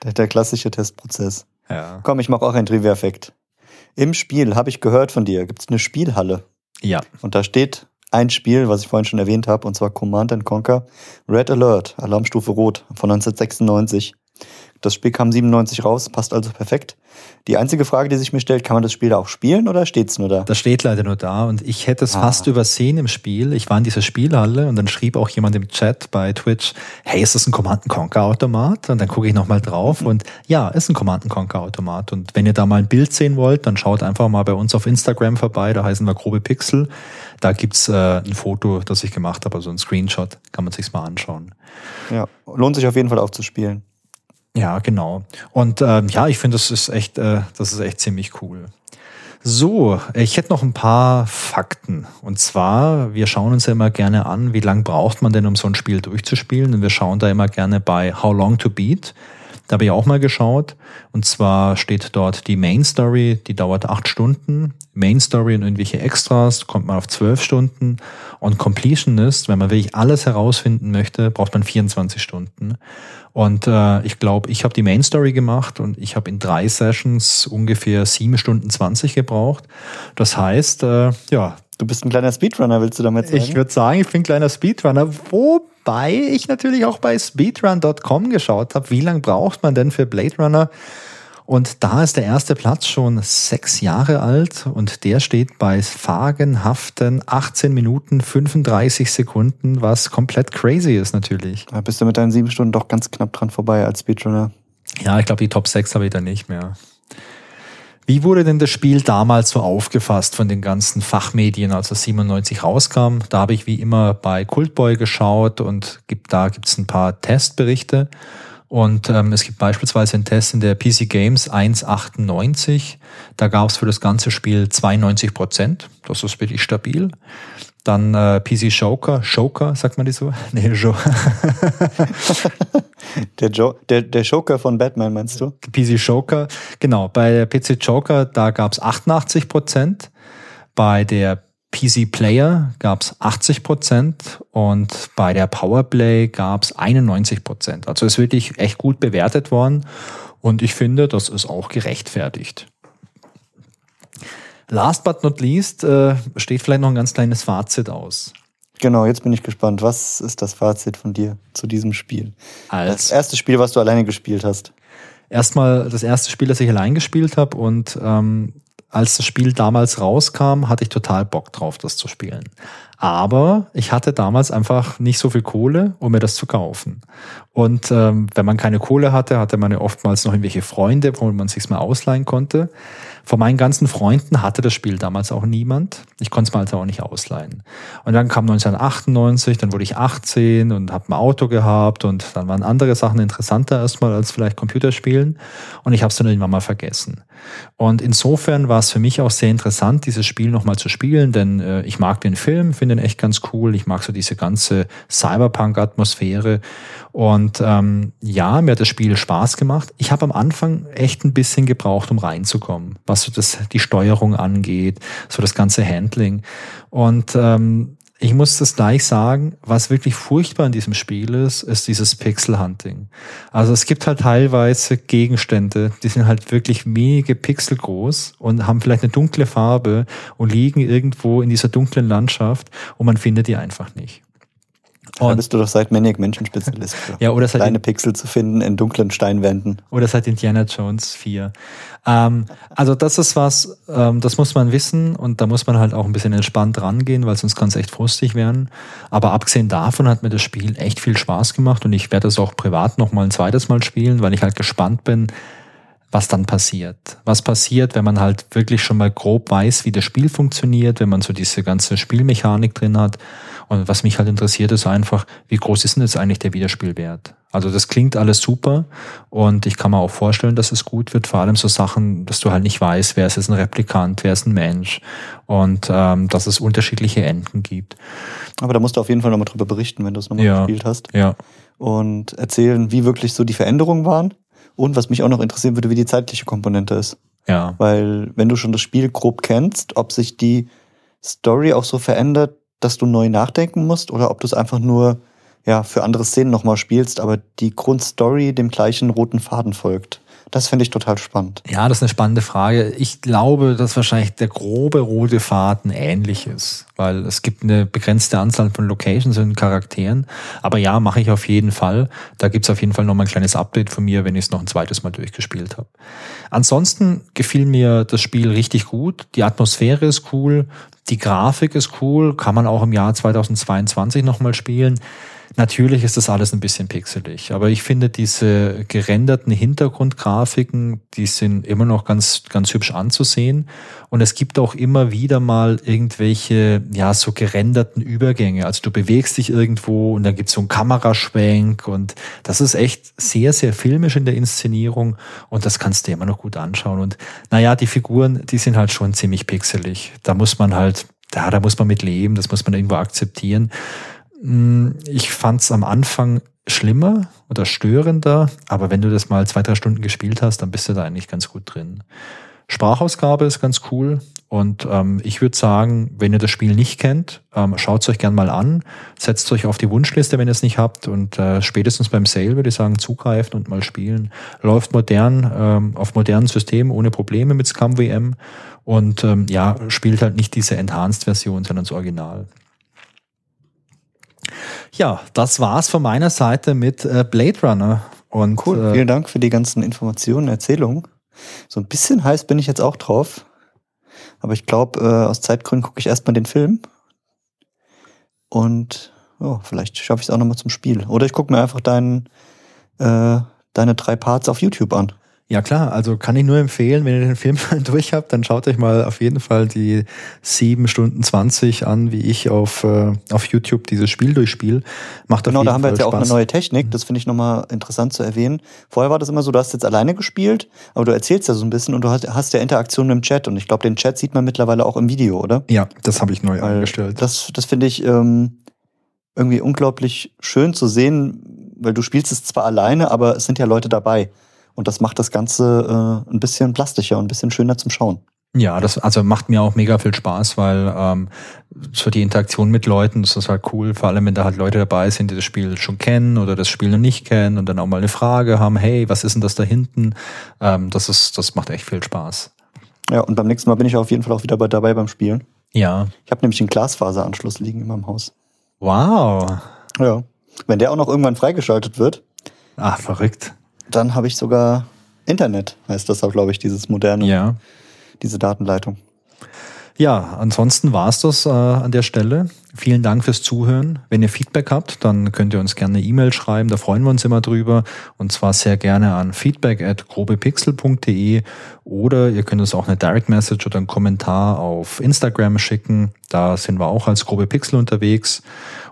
Der, der, klassische Testprozess. Ja. Komm, ich mache auch einen Trivia-Effekt. Im Spiel, habe ich gehört von dir, gibt es eine Spielhalle. Ja. Und da steht ein Spiel, was ich vorhin schon erwähnt habe, und zwar Command and Conquer Red Alert, Alarmstufe Rot von 1996. Das Spiel kam 97 raus, passt also perfekt. Die einzige Frage, die sich mir stellt, kann man das Spiel da auch spielen oder steht es nur da? Das steht leider nur da und ich hätte es ah. fast übersehen im Spiel. Ich war in dieser Spielhalle und dann schrieb auch jemand im Chat bei Twitch, hey, ist das ein Command Conquer Automat? Und dann gucke ich nochmal drauf mhm. und ja, ist ein Command Conquer Automat. Und wenn ihr da mal ein Bild sehen wollt, dann schaut einfach mal bei uns auf Instagram vorbei, da heißen wir grobe Pixel. Da gibt's äh, ein Foto, das ich gemacht habe, also ein Screenshot, kann man sich's mal anschauen. Ja, lohnt sich auf jeden Fall auch zu spielen. Ja, genau. Und ähm, ja, ich finde, das ist echt, äh, das ist echt ziemlich cool. So, ich hätte noch ein paar Fakten. Und zwar, wir schauen uns ja immer gerne an, wie lang braucht man denn, um so ein Spiel durchzuspielen. Und wir schauen da immer gerne bei How Long to Beat. Da habe ich auch mal geschaut. Und zwar steht dort die Main Story, die dauert acht Stunden. Main Story und irgendwelche Extras kommt man auf zwölf Stunden. Und Completionist, wenn man wirklich alles herausfinden möchte, braucht man 24 Stunden. Und äh, ich glaube, ich habe die Main Story gemacht und ich habe in drei Sessions ungefähr sieben Stunden zwanzig gebraucht. Das heißt, äh, ja. Du bist ein kleiner Speedrunner, willst du damit sagen? Ich würde sagen, ich bin ein kleiner Speedrunner, wobei ich natürlich auch bei speedrun.com geschaut habe, wie lange braucht man denn für Blade Runner? Und da ist der erste Platz schon sechs Jahre alt und der steht bei fagenhaften 18 Minuten 35 Sekunden, was komplett crazy ist natürlich. Da bist du mit deinen sieben Stunden doch ganz knapp dran vorbei als Speedrunner. Ja, ich glaube, die Top 6 habe ich da nicht mehr. Wie wurde denn das Spiel damals so aufgefasst von den ganzen Fachmedien, als es 97 rauskam? Da habe ich wie immer bei Cultboy geschaut und gibt, da gibt es ein paar Testberichte. Und ähm, es gibt beispielsweise einen Test in der PC Games 1.98. Da gab es für das ganze Spiel 92 Prozent. Das ist wirklich stabil. Dann äh, PC Joker, Joker, sagt man die so? [LAUGHS] Nee, jo [LAUGHS] der, jo der, der Joker von Batman, meinst du? PC Joker, genau. Bei der PC Joker, da gab es 88 Prozent. Bei der PC Player gab es 80 Prozent und bei der Powerplay gab es 91 Prozent. Also ist wirklich echt gut bewertet worden und ich finde, das ist auch gerechtfertigt. Last but not least äh, steht vielleicht noch ein ganz kleines Fazit aus. Genau, jetzt bin ich gespannt. Was ist das Fazit von dir zu diesem Spiel? Als das erste Spiel, was du alleine gespielt hast. Erstmal das erste Spiel, das ich allein gespielt habe und ähm, als das Spiel damals rauskam, hatte ich total Bock drauf, das zu spielen. Aber ich hatte damals einfach nicht so viel Kohle, um mir das zu kaufen. Und ähm, wenn man keine Kohle hatte, hatte man ja oftmals noch irgendwelche Freunde, wo man sich's mal ausleihen konnte. Von meinen ganzen Freunden hatte das Spiel damals auch niemand. Ich konnte es mir also auch nicht ausleihen. Und dann kam 1998, dann wurde ich 18 und habe ein Auto gehabt und dann waren andere Sachen interessanter erstmal als vielleicht Computerspielen. Und ich habe es dann irgendwann mal vergessen. Und insofern war es für mich auch sehr interessant, dieses Spiel nochmal zu spielen, denn äh, ich mag den Film, finde ihn echt ganz cool. Ich mag so diese ganze Cyberpunk-Atmosphäre. Und ähm, ja, mir hat das Spiel Spaß gemacht. Ich habe am Anfang echt ein bisschen gebraucht, um reinzukommen, was so das, die Steuerung angeht, so das ganze Handling. Und ähm, ich muss das gleich sagen, was wirklich furchtbar in diesem Spiel ist, ist dieses Pixel-Hunting. Also es gibt halt teilweise Gegenstände, die sind halt wirklich wenige Pixel groß und haben vielleicht eine dunkle Farbe und liegen irgendwo in dieser dunklen Landschaft und man findet die einfach nicht. Da bist du doch seit Maniac Menschenspezialist. ja, oder seit kleine Pixel zu finden in dunklen Steinwänden. Oder seit Indiana Jones 4. Ähm, also das ist was, ähm, das muss man wissen und da muss man halt auch ein bisschen entspannt rangehen, weil sonst kann es echt frustig werden. Aber abgesehen davon hat mir das Spiel echt viel Spaß gemacht und ich werde es auch privat noch mal ein zweites Mal spielen, weil ich halt gespannt bin, was dann passiert. Was passiert, wenn man halt wirklich schon mal grob weiß, wie das Spiel funktioniert, wenn man so diese ganze Spielmechanik drin hat und was mich halt interessiert, ist einfach, wie groß ist denn jetzt eigentlich der Wiederspielwert? Also das klingt alles super und ich kann mir auch vorstellen, dass es gut wird. Vor allem so Sachen, dass du halt nicht weißt, wer ist jetzt ein Replikant, wer ist ein Mensch und ähm, dass es unterschiedliche Enden gibt. Aber da musst du auf jeden Fall nochmal drüber berichten, wenn du es nochmal Ja. gespielt hast. Ja, Und erzählen, wie wirklich so die Veränderungen waren. Und was mich auch noch interessieren würde, wie die zeitliche Komponente ist. ja. Weil wenn du schon das Spiel grob kennst, ob sich die Story auch so verändert, dass du neu nachdenken musst oder ob du es einfach nur ja, für andere Szenen nochmal spielst, aber die Grundstory dem gleichen roten Faden folgt. Das finde ich total spannend. Ja, das ist eine spannende Frage. Ich glaube, dass wahrscheinlich der grobe rote Faden ähnlich ist, weil es gibt eine begrenzte Anzahl von Locations und Charakteren. Aber ja, mache ich auf jeden Fall. Da gibt's auf jeden Fall nochmal ein kleines Update von mir, wenn ich es noch ein zweites Mal durchgespielt habe. Ansonsten gefiel mir das Spiel richtig gut. Die Atmosphäre ist cool, die Grafik ist cool, kann man auch im Jahr 2022 nochmal spielen. Natürlich ist das alles ein bisschen pixelig, aber ich finde diese gerenderten Hintergrundgrafiken, die sind immer noch ganz, ganz hübsch anzusehen. Und es gibt auch immer wieder mal irgendwelche, ja, so gerenderten Übergänge. Also du bewegst dich irgendwo und dann gibt's so einen Kameraschwenk und das ist echt sehr, sehr filmisch in der Inszenierung und das kannst du immer noch gut anschauen. Und naja, die Figuren, die sind halt schon ziemlich pixelig. Da muss man halt, ja, da muss man mit leben, das muss man irgendwo akzeptieren. Mm, Ich fand's am Anfang schlimmer oder störender, aber wenn du das mal zwei, drei Stunden gespielt hast, dann bist du da eigentlich ganz gut drin. Sprachausgabe ist ganz cool und ähm, ich würde sagen, wenn ihr das Spiel nicht kennt, ähm, schaut es euch gern mal an, setzt euch auf die Wunschliste, wenn ihr es nicht habt und äh, spätestens beim Sale würde ich sagen, zugreifen und mal spielen. Läuft modern, ähm, auf modernen Systemen ohne Probleme mit Scum VM und ähm, ja, spielt halt nicht diese Enhanced-Version, sondern das Original. Ja, das war's von meiner Seite mit äh, Blade Runner. Und Cool. äh, Vielen Dank für die ganzen Informationen, Erzählungen. So ein bisschen heiß bin ich jetzt auch drauf. Aber ich glaube, äh, aus Zeitgründen gucke ich erstmal den Film. Und oh, vielleicht schaffe ich es auch nochmal zum Spiel. Oder ich gucke mir einfach deinen, äh, deine drei Parts auf YouTube an. Ja klar, also kann ich nur empfehlen, wenn ihr den Film [LAUGHS] mal durch habt, dann schaut euch mal auf jeden Fall die 7 Stunden 20 an, wie ich auf, äh, auf YouTube dieses Spiel durchspiele. Macht Genau, da haben wir jetzt ja auch eine neue Technik. Das finde ich nochmal interessant zu erwähnen. Vorher war das immer so, du hast jetzt alleine gespielt, aber du erzählst ja so ein bisschen und du hast, hast ja Interaktion im Chat. Und ich glaube, den Chat sieht man mittlerweile auch im Video, oder? Ja, das habe ich neu Weil eingestellt. Das, das finde ich ähm, irgendwie unglaublich schön zu sehen, weil du spielst es zwar alleine, aber es sind ja Leute dabei. Und das macht das Ganze äh, ein bisschen plastischer und ein bisschen schöner zum Schauen. Ja, das also macht mir auch mega viel Spaß, weil ähm, so die Interaktion mit Leuten, das ist halt cool, vor allem wenn da halt Leute dabei sind, die das Spiel schon kennen oder das Spiel noch nicht kennen und dann auch mal eine Frage haben, hey, was ist denn das da hinten? Ähm, das ist, das macht echt viel Spaß. Ja, und beim nächsten Mal bin ich auf jeden Fall auch wieder bei, dabei beim Spielen. Ja. Ich habe nämlich einen Glasfaseranschluss liegen in meinem Haus. Wow. Ja. Wenn der auch noch irgendwann freigeschaltet wird, Ah, verrückt. Dann habe ich sogar Internet, heißt das auch, glaube ich, dieses moderne, Ja. diese Datenleitung. Ja, ansonsten war's das äh, an der Stelle. Vielen Dank fürs Zuhören. Wenn ihr Feedback habt, dann könnt ihr uns gerne eine E-Mail schreiben, da freuen wir uns immer drüber. Und zwar sehr gerne an feedback at grobepixel.de oder ihr könnt uns auch eine Direct Message oder einen Kommentar auf Instagram schicken. Da sind wir auch als Grobe Pixel unterwegs.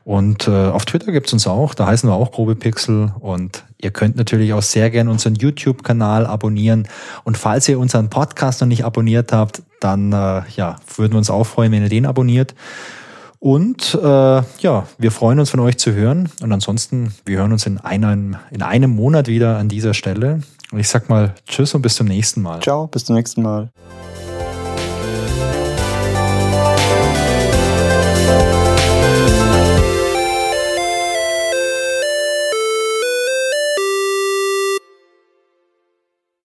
Und äh, auf Twitter gibt's uns auch, da heißen wir auch Grobe Pixel. Und ihr könnt natürlich auch sehr gerne unseren YouTube-Kanal abonnieren. Und falls ihr unseren Podcast noch nicht abonniert habt, dann äh, ja, würden wir uns auch freuen, wenn ihr den abonniert. Und äh, ja, wir freuen uns von euch zu hören. Und ansonsten, wir hören uns in einem, in einem Monat wieder an dieser Stelle. Und ich sag mal Tschüss und bis zum nächsten Mal. Ciao, bis zum nächsten Mal.